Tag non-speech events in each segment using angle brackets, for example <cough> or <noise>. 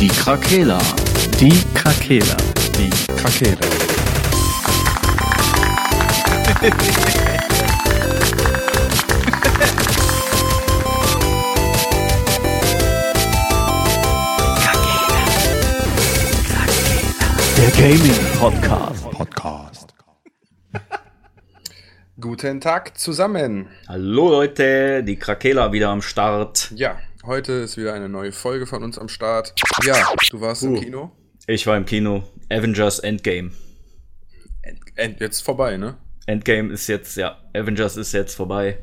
Die Krakela. Die Krakela. Die Krakela. Der Gaming Podcast. Podcast. Guten Tag zusammen. Hallo Leute, die Krakela wieder am Start. Ja, heute ist wieder eine neue Folge von uns am Start. Ja, du warst im Uh. Kino. Ich war im Kino. Avengers Endgame. End, end, jetzt vorbei, ne? Endgame ist jetzt, ja, Avengers ist jetzt vorbei.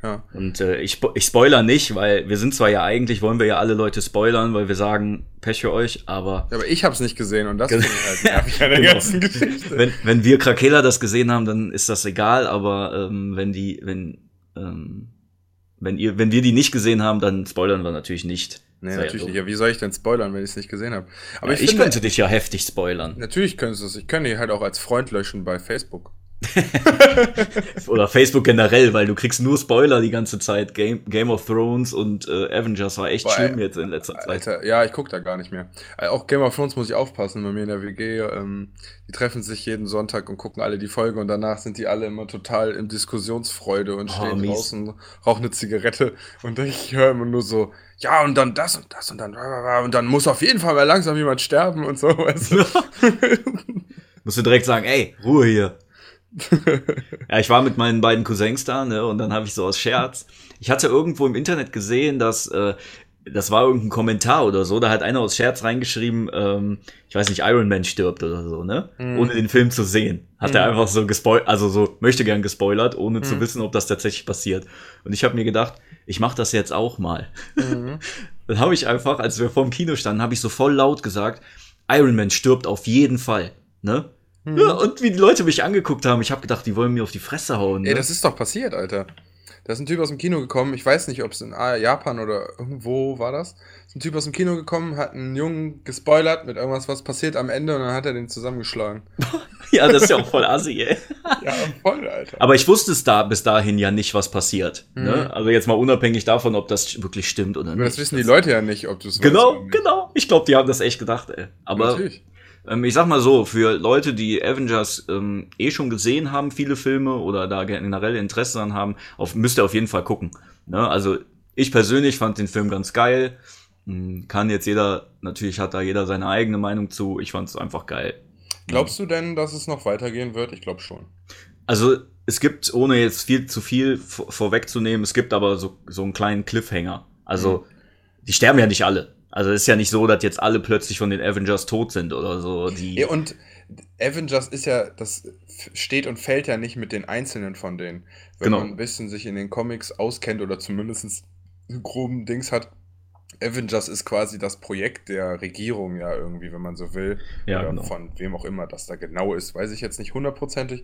Ja. Und äh, ich, ich spoiler nicht, weil wir sind zwar ja eigentlich, wollen wir ja alle Leute spoilern, weil wir sagen, Pech für euch, aber Ja, aber ich hab's nicht gesehen und das <laughs> finde ich halt nervig an der Genau. ganzen Geschichte. wenn, wenn wir Krakela das gesehen haben, dann ist das egal, aber ähm, wenn die, wenn, ähm, wenn ihr, wenn wir die nicht gesehen haben, dann spoilern wir natürlich nicht. nee, Sei ja natürlich doof. nicht. Ja, wie soll ich denn spoilern, wenn ich es nicht gesehen habe? Aber Ja, ich, ich, finde, könnte dich ja heftig spoilern. natürlich könntest du es. Ich könnte die halt auch als Freund löschen bei Facebook. <laughs> Oder Facebook generell, weil du kriegst nur Spoiler die ganze Zeit. Game, Game of Thrones und äh, Avengers war echt Boah, schlimm jetzt in letzter Zeit. Alter, ja, ich guck da gar nicht mehr. Äh, Auch Game of Thrones muss ich aufpassen bei mir in der WG. Ähm, die treffen sich jeden Sonntag und gucken alle die Folge und danach sind die alle immer total in Diskussionsfreude und Oh, stehen mies. draußen, rauchen eine Zigarette und <laughs> ich höre immer nur so, ja und dann das und das und dann und dann muss auf jeden Fall mal langsam jemand sterben und so. Weißt du? <laughs> Musst du direkt sagen, ey, Ruhe hier. Ja, ich war mit meinen beiden Cousins da, ne, und dann habe ich so aus Scherz. Ich hatte irgendwo im Internet gesehen, dass äh, das war irgendein Kommentar oder so, da hat einer aus Scherz reingeschrieben, ähm, ich weiß nicht, Iron Man stirbt oder so, ne? Ohne den Film zu sehen. Hat er einfach so gespoilert, also so möchte gern gespoilert, ohne zu wissen, ob das tatsächlich passiert. Und ich habe mir gedacht, ich mache das jetzt auch mal. <laughs> Dann habe ich einfach, als wir vorm Kino standen, habe ich so voll laut gesagt, Iron Man stirbt auf jeden Fall, ne? Ja, und wie die Leute mich angeguckt haben, ich habe gedacht, die wollen mir auf die Fresse hauen. Ne? Ey, das ist doch passiert, Alter. Da ist ein Typ aus dem Kino gekommen, ich weiß nicht, ob es in Japan oder irgendwo war das. Ist ein Typ aus dem Kino gekommen, hat einen Jungen gespoilert mit irgendwas, was passiert am Ende und dann hat er den zusammengeschlagen. <laughs> ja, das ist ja auch voll assi, ey. <laughs> Ja, voll, Alter. Aber ich wusste es da bis dahin ja nicht, was passiert. Mhm. Ne? Also jetzt mal unabhängig davon, ob das wirklich stimmt oder Aber nicht. das wissen die Leute ja nicht, ob du es Genau, genau. Ich glaube, die haben das echt gedacht, ey. Aber Natürlich. Ähm, ich sag mal so, für Leute, die Avengers ähm, eh schon gesehen haben, viele Filme oder da generell Interesse dran haben, auf, müsst ihr auf jeden Fall gucken. Ne? Also ich persönlich fand den Film ganz geil. Hm, Kann jetzt jeder, natürlich hat da jeder seine eigene Meinung zu. Ich fand es einfach geil. Glaubst du denn, dass es noch weitergehen wird? Ich glaube schon. Also es gibt, ohne jetzt viel zu viel vor- vorwegzunehmen, es gibt aber so, so einen kleinen Cliffhanger. Also die sterben ja nicht alle. Also es ist ja nicht so, dass jetzt alle plötzlich von den Avengers tot sind oder so. Die, Ja, und Avengers ist ja, das steht und fällt ja nicht mit den Einzelnen von denen. Wenn Genau. man ein bisschen sich in den Comics auskennt oder zumindest einen groben Dings hat, Avengers ist quasi das Projekt der Regierung ja irgendwie, wenn man so will. Ja, oder genau. von wem auch immer das da genau ist, weiß ich jetzt nicht hundertprozentig.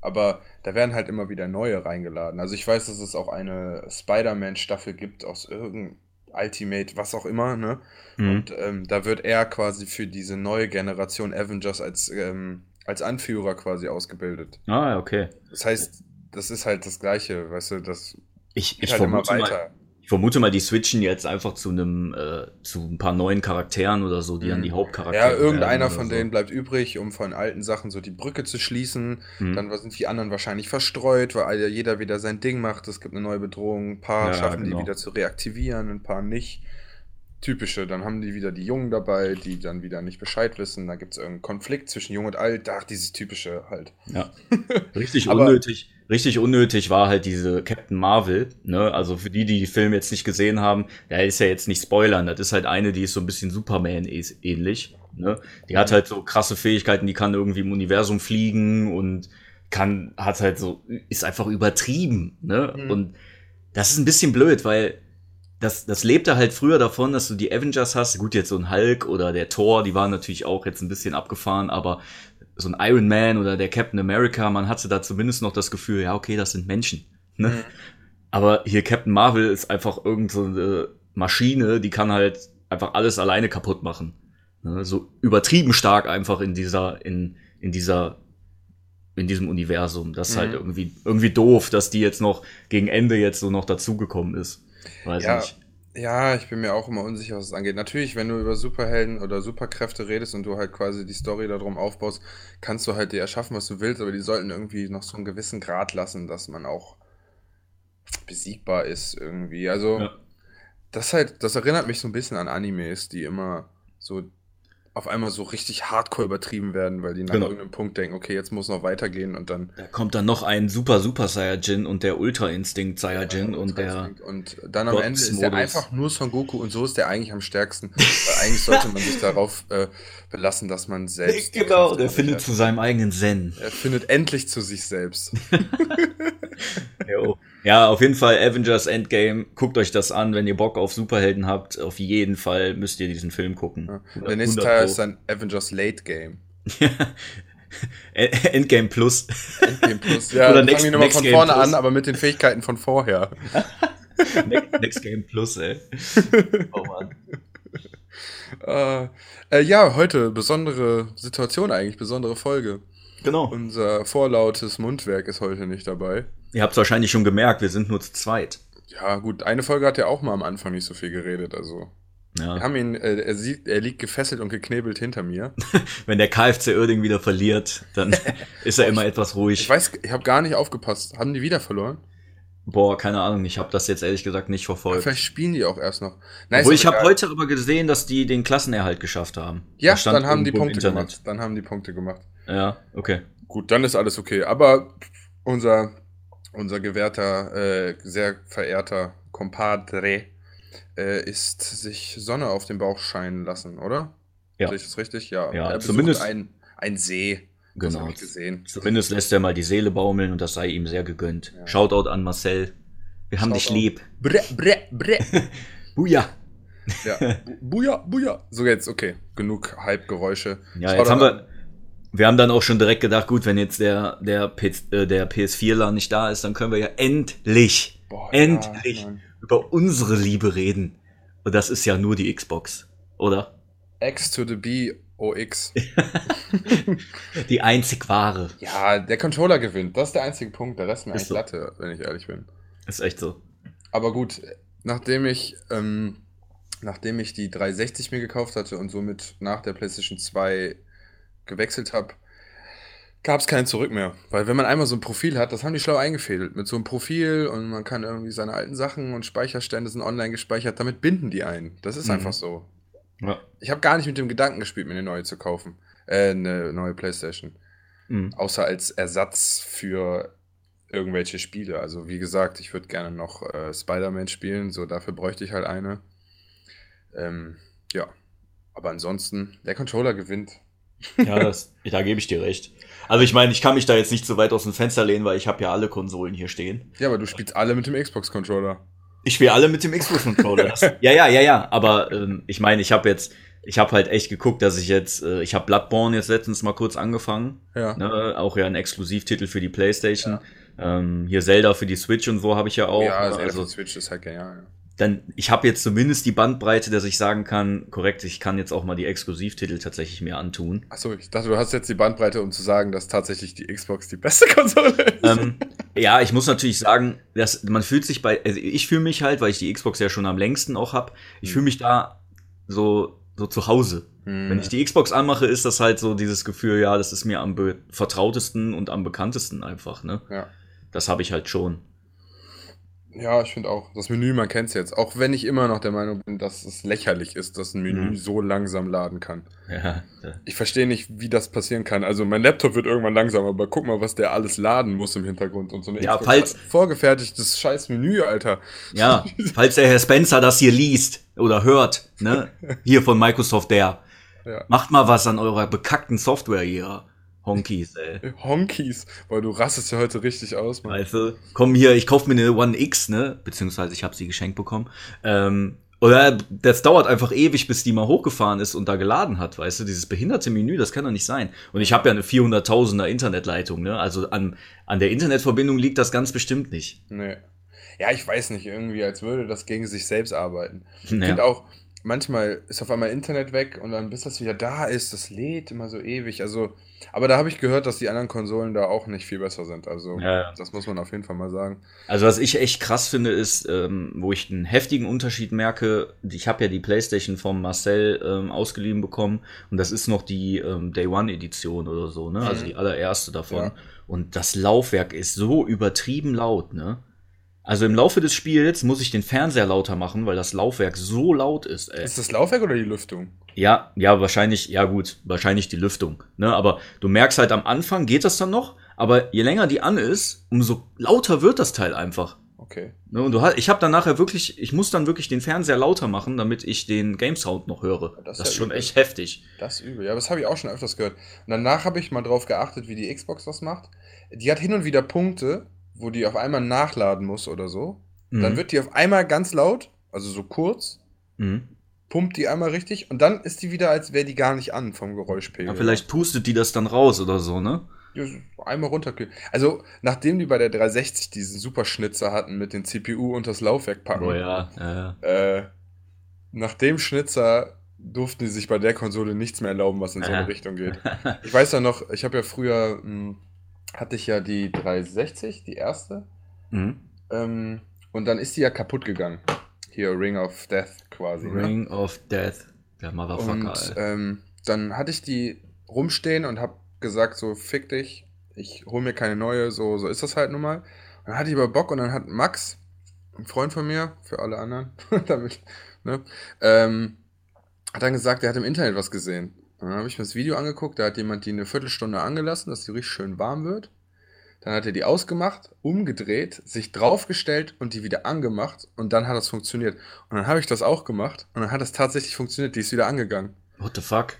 Aber da werden halt immer wieder neue reingeladen. Also ich weiß, dass es auch eine Spider-Man-Staffel gibt aus irgendeinem Ultimate, was auch immer, ne? Mhm. Und ähm, da wird er quasi für diese neue Generation Avengers als, ähm, als Anführer quasi ausgebildet. Ah, okay. Das heißt, das ist halt das Gleiche, weißt du, das Ich, ich, halt immer vermute mal, weiter. Ich vermute mal, die switchen jetzt einfach zu einem, äh, zu ein paar neuen Charakteren oder so, die dann die Hauptcharaktere Mhm. Ja, irgendeiner von so. denen bleibt übrig, um von alten Sachen so die Brücke zu schließen. Mhm. Dann sind die anderen wahrscheinlich verstreut, weil jeder wieder sein Ding macht. Es gibt eine neue Bedrohung. Ein paar Ja, schaffen genau. die wieder zu reaktivieren, ein paar nicht. Typische. Dann haben die wieder die Jungen dabei, die dann wieder nicht Bescheid wissen. Da gibt es irgendeinen Konflikt zwischen Jung und Alt. Ach, dieses Typische halt. Ja. <laughs> Richtig unnötig. Richtig unnötig war halt diese Captain Marvel, ne? Also für die, die die Film jetzt nicht gesehen haben, der ist ja jetzt nicht spoilern. Das ist halt eine, die ist so ein bisschen Superman ähnlich, ne? Die hat halt so krasse Fähigkeiten, die kann irgendwie im Universum fliegen und kann, hat halt so, ist einfach übertrieben, ne? Mhm. Und das ist ein bisschen blöd, weil das, das lebte halt früher davon, dass du die Avengers hast. Gut, jetzt so ein Hulk oder der Thor, die waren natürlich auch jetzt ein bisschen abgefahren, aber so ein Iron Man oder der Captain America, man hatte da zumindest noch das Gefühl, ja, okay, das sind Menschen. Ne? Mhm. Aber hier Captain Marvel ist einfach irgend so eine Maschine, die kann halt einfach alles alleine kaputt machen. Ne? So übertrieben stark einfach in dieser, in, in dieser, in diesem Universum. Das ist Mhm. halt irgendwie, irgendwie doof, dass die jetzt noch gegen Ende jetzt so noch dazugekommen ist. Weiß Ja, nicht. Ja, ich bin mir auch immer unsicher, was es angeht. Natürlich, wenn du über Superhelden oder Superkräfte redest und du halt quasi die Story darum aufbaust, kannst du halt dir erschaffen, was du willst, aber die sollten irgendwie noch so einen gewissen Grad lassen, dass man auch besiegbar ist irgendwie. Also, Ja. das halt, das erinnert mich so ein bisschen an Animes, die immer so auf einmal so richtig hardcore übertrieben werden, weil die nach Genau. irgendeinem Punkt denken, okay, jetzt muss noch weitergehen und dann Da kommt dann noch ein Super Super Saiyajin und der Ultra Instinct Saiyajin und der. und dann am Ende ist der einfach nur Son Goku und so ist der eigentlich am stärksten. Weil eigentlich sollte man sich <laughs> darauf äh, belassen, dass man selbst. Genau, der hat. findet zu seinem eigenen Zen. Er findet endlich zu sich selbst. <laughs> Ja, auf jeden Fall Avengers Endgame. Guckt euch das an, wenn ihr Bock auf Superhelden habt. Auf jeden Fall müsst ihr diesen Film gucken. Ja. Der nächste 100 Teil ist dann Avengers Late Game. <laughs> Endgame Plus. Endgame Plus. <laughs> Ja, Oder dann Next- fangen Next von Game vorne Plus. an, aber mit den Fähigkeiten von vorher. <laughs> Next, Next Game Plus, ey. Oh Mann. Äh, äh, ja, heute besondere Situation eigentlich, besondere Folge. Genau. Unser vorlautes Mundwerk ist heute nicht dabei. Ihr habt es wahrscheinlich schon gemerkt, wir sind nur zu zweit. Ja, gut, eine Folge hat er auch mal am Anfang nicht so viel geredet, also. Wir Ja. haben ihn, äh, er, sieht, er liegt gefesselt und geknebelt hinter mir. <laughs> Wenn der KFC Oerding wieder verliert, dann <laughs> ist er immer etwas ruhig. Ich weiß, ich habe gar nicht aufgepasst. Haben die wieder verloren? Boah, keine Ahnung, ich habe das jetzt ehrlich gesagt nicht verfolgt. Vielleicht spielen die auch erst noch. Nein, Obwohl ich habe heute aber gesehen, dass die den Klassenerhalt geschafft haben. Ja, dann haben die Punkte gemacht. Dann haben die Punkte gemacht. Ja, okay. Gut, dann ist alles okay. Aber unser, unser gewährter, äh, sehr verehrter Compadre äh, ist sich Sonne auf den Bauch scheinen lassen, oder? Ja. Sehe ich das richtig? Ja. Ja, er zumindest- ein, ein See. Genau. Zumindest lässt er mal die Seele baumeln und das sei ihm sehr gegönnt. Ja. Shoutout an Marcel. Wir haben dich lieb. Bre, bre, bre. <laughs> Buja. ja. Buja, buja. So, jetzt, okay. Genug Hype-Geräusche. Ja, Shoutout jetzt haben wir. Wir haben dann auch schon direkt gedacht, gut, wenn jetzt der, der, P äh, der PS4-Ler nicht da ist, dann können wir ja endlich, Boah, ja, endlich Mann. über unsere Liebe reden. Und das ist ja nur die Xbox, oder? X to the B, OX. <laughs> Die einzig wahre. Ja, der Controller gewinnt. Das ist der einzige Punkt. Der Rest ist mir Ist eigentlich so. Latte, wenn ich ehrlich bin. Ist echt so. Aber gut, nachdem ich, ähm, nachdem ich die 360 mir gekauft hatte und somit nach der PlayStation 2 gewechselt habe, gab es kein Zurück mehr. Weil wenn man einmal so ein Profil hat, das haben die schlau eingefädelt. Mit so einem Profil und man kann irgendwie seine alten Sachen und Speicherstände sind online gespeichert, damit binden die ein. Das ist Mhm. einfach so. Ja. Ich habe gar nicht mit dem Gedanken gespielt, mir eine neue zu kaufen. Äh, eine neue PlayStation. Mhm. Außer als Ersatz für irgendwelche Spiele. Also wie gesagt, ich würde gerne noch äh, Spider-Man spielen, so dafür bräuchte ich halt eine. Ähm, ja. Aber ansonsten, der Controller gewinnt. Ja, das, da gebe ich dir recht. Also ich meine, ich kann mich da jetzt nicht so weit aus dem Fenster lehnen, weil ich habe ja alle Konsolen hier stehen. Ja, aber du spielst alle mit dem Xbox-Controller. Ich spiele alle mit dem Xbox-Controller. <laughs> Ja, ja, ja, ja. Aber ähm, ich meine, ich habe jetzt, ich habe halt echt geguckt, dass ich jetzt, äh, ich habe Bloodborne jetzt letztens mal kurz angefangen. Ja. Ne? Auch ja ein Exklusivtitel für die PlayStation. Ähm, hier Zelda für die Switch und so habe ich ja auch. ja, ne? also also, Switch ist halt genial. Dann, ich habe jetzt zumindest die Bandbreite, dass ich sagen kann, korrekt, ich kann jetzt auch mal die Exklusivtitel tatsächlich mir antun. Achso, ich dachte, du hast jetzt die Bandbreite, um zu sagen, dass tatsächlich die Xbox die beste <laughs> Konsole ist. ähm, ja, ich muss natürlich sagen, dass man fühlt sich bei, also ich fühle mich halt, weil ich die Xbox ja schon am längsten auch hab, ich Hm. fühle mich da so so zu Hause. Hm. Wenn ich die Xbox anmache, ist das halt so dieses Gefühl, ja, das ist mir am vertrautesten und am bekanntesten einfach, ne? ja. Das habe ich halt schon. Ja, ich finde auch. Das Menü, man kennt es jetzt. Auch wenn ich immer noch der Meinung bin, dass es lächerlich ist, dass ein Menü Mhm. so langsam laden kann. Ja, Ich verstehe nicht, wie das passieren kann. Also mein Laptop wird irgendwann langsamer, aber guck mal, was der alles laden muss im Hintergrund und so eine Ja, falls- vorgefertigtes scheiß Menü, Alter. ja, <laughs> falls der Herr Spencer das hier liest oder hört, ne? <laughs> Hier von Microsoft der. Ja. Macht mal was an eurer bekackten Software hier. Honkies, ey. <laughs> Honkies, weil du rastest ja heute richtig aus, Mann. Du, komm hier, ich kauf mir eine One X, ne? Beziehungsweise ich habe sie geschenkt bekommen. Ähm, oder das dauert einfach ewig, bis die mal hochgefahren ist und da geladen hat, weißt du? Dieses behinderte Menü, das kann doch nicht sein. Und ich habe ja eine 400.000er Internetleitung, ne? Also an, an der Internetverbindung liegt das ganz bestimmt nicht. Nee. Ja, ich weiß nicht, irgendwie, als würde das gegen sich selbst arbeiten. Ich Naja. finde auch, manchmal ist auf einmal Internet weg und dann bis das wieder da ist, das lädt immer so ewig. Also, aber da habe ich gehört, dass die anderen Konsolen da auch nicht viel besser sind. Also, Ja, ja. das muss man auf jeden Fall mal sagen. Also was ich echt krass finde, ist, ähm, wo ich einen heftigen Unterschied merke, ich habe ja die Playstation vom Marcel ähm, ausgeliehen bekommen und das ist noch die ähm, Day One Edition oder so, ne? Also Mhm. die allererste davon. Ja. Und das Laufwerk ist so übertrieben laut, ne? Also im Laufe des Spiels muss ich den Fernseher lauter machen, weil das Laufwerk so laut ist. Ey. Ist das Laufwerk oder die Lüftung? Ja, ja, wahrscheinlich, ja gut, wahrscheinlich die Lüftung. Ne? Aber du merkst halt am Anfang geht das dann noch, aber je länger die an ist, umso lauter wird das Teil einfach. Okay. Ne? Und du hast, ich habe dann nachher wirklich, ich muss dann wirklich den Fernseher lauter machen, damit ich den Game Sound noch höre. Das Das, ist ist ja schon übel. echt heftig. Das ist übel. Ja, das habe ich auch schon öfters gehört. Und danach habe ich mal drauf geachtet, wie die Xbox das macht. Die hat hin und wieder Punkte, wo die auf einmal nachladen muss oder so. Dann Mhm. wird die auf einmal ganz laut, also so kurz, Mhm. pumpt die einmal richtig und dann ist die wieder, als wäre die gar nicht an vom Geräuschpegel. Ja, vielleicht pustet die das dann raus oder so, ne? Einmal runterkühlen. Also, nachdem die bei der 360 diesen Superschnitzer hatten mit den CPU und das Laufwerk packen, Oh ja, ja, ja. äh, nach dem Schnitzer durften die sich bei der Konsole nichts mehr erlauben, was in so eine Richtung geht. <laughs> Ich weiß ja noch, ich habe ja früher, mh, hatte ich ja die 360, die erste, Mhm. ähm, und dann ist die ja kaputt gegangen. Hier Ring of Death quasi. Ne? Ring of Death. Der Motherfucker, Und ähm, dann hatte ich die rumstehen und habe gesagt, so fick dich, ich hole mir keine neue, so, so ist das halt nun mal. Und dann hatte ich aber Bock und dann hat Max, ein Freund von mir, für alle anderen, <laughs> damit, ne, ähm, hat dann gesagt, er hat im Internet was gesehen. Und dann habe ich mir das Video angeguckt, da hat jemand die eine Viertelstunde angelassen, dass die richtig schön warm wird. Dann hat er die ausgemacht, umgedreht, sich draufgestellt und die wieder angemacht und dann hat das funktioniert. Und dann habe ich das auch gemacht und dann hat das tatsächlich funktioniert, die ist wieder angegangen. What the fuck?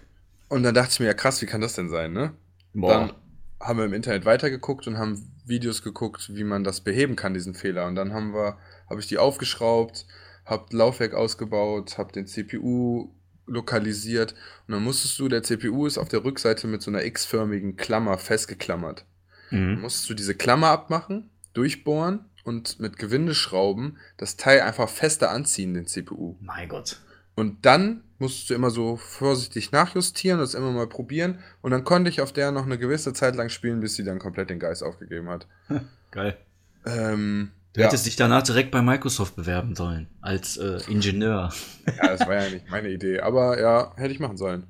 Und dann dachte ich mir, ja krass, wie kann das denn sein, ne? Dann haben wir im Internet weitergeguckt und haben Videos geguckt, wie man das beheben kann, diesen Fehler. Und dann haben wir, habe ich die aufgeschraubt, habe Laufwerk ausgebaut, habe den CPU lokalisiert und dann musstest du, der CPU ist auf der Rückseite mit so einer x-förmigen Klammer festgeklammert. Dann Mhm. musstest du diese Klammer abmachen, durchbohren und mit Gewindeschrauben das Teil einfach fester anziehen, den CPU. Mein Gott. Und dann musstest du immer so vorsichtig nachjustieren, das immer mal probieren. Und dann konnte ich auf der noch eine gewisse Zeit lang spielen, bis sie dann komplett den Geist aufgegeben hat. <laughs> Geil. Ähm, Du ja, hättest dich danach direkt bei Microsoft bewerben sollen. Als äh, <laughs> Ingenieur. ja, das war ja nicht meine Idee. Aber ja, hätte ich machen sollen.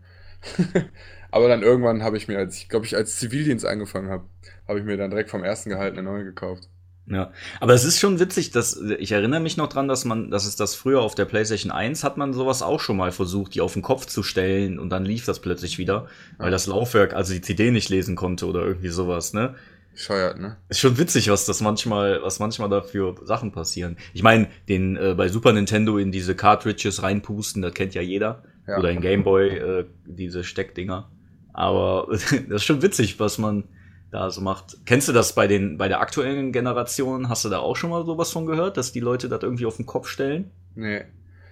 <laughs> aber dann irgendwann habe ich mir, als ich glaube ich, als Zivildienst angefangen habe, habe ich mir dann direkt vom ersten Gehalt eine neue gekauft. Ja, aber es ist schon witzig, dass ich erinnere mich noch dran, dass man, dass es das früher auf der PlayStation 1 hat man sowas auch schon mal versucht, die auf den Kopf zu stellen und dann lief das plötzlich wieder, weil das Laufwerk also die CD nicht lesen konnte oder irgendwie sowas, ne? Scheuert, ne? Ist schon witzig, was das manchmal, was manchmal da für Sachen passieren. Ich meine, den äh, bei Super Nintendo in diese Cartridges reinpusten, das kennt ja jeder. Ja. Oder in Game Boy äh, diese Steckdinger. Aber <laughs> das ist schon witzig, was man da so macht. Kennst du das bei den bei der aktuellen Generation? Hast du da auch schon mal sowas von gehört, dass die Leute das irgendwie auf den Kopf stellen? Nee.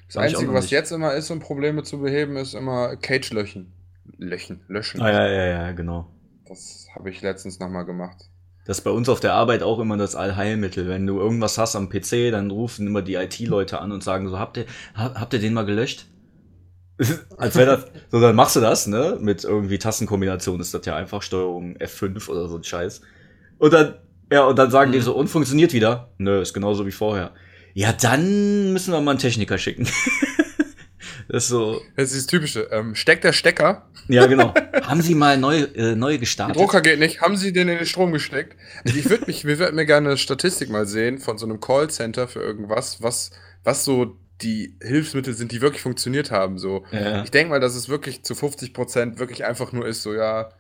Das Einzige, was nicht. jetzt immer ist, um Probleme zu beheben, ist immer Cage-Löchen. Löchen, löschen. Ah, ja, ja, ja, genau. Das habe ich letztens nochmal gemacht. Das ist bei uns auf der Arbeit auch immer das Allheilmittel. Wenn du irgendwas hast am PC, dann rufen immer die IT-Leute an und sagen so, habt ihr, hab- habt ihr den mal gelöscht? <laughs> Als wäre das, so dann machst du das, ne? Mit irgendwie Tastenkombination ist das ja einfach Steuerung F5 oder so ein Scheiß. Und dann, ja, und dann sagen die Mhm. so, und funktioniert wieder? Nö, ist genauso wie vorher. Ja, dann müssen wir mal einen Techniker schicken. <laughs> das ist so, Das ist das Typische. Ähm, steckt der Stecker? ja genau. <laughs> Haben Sie mal neu, äh, neu Der gestartet? Drucker geht nicht. Haben Sie den in den Strom gesteckt? Ich würde mich, wir würden mir gerne eine Statistik mal sehen von so einem Callcenter für irgendwas, was, was so die Hilfsmittel sind, die wirklich funktioniert haben. So. Ja. Ich denke mal, dass es wirklich zu 50% wirklich einfach nur ist, so ja,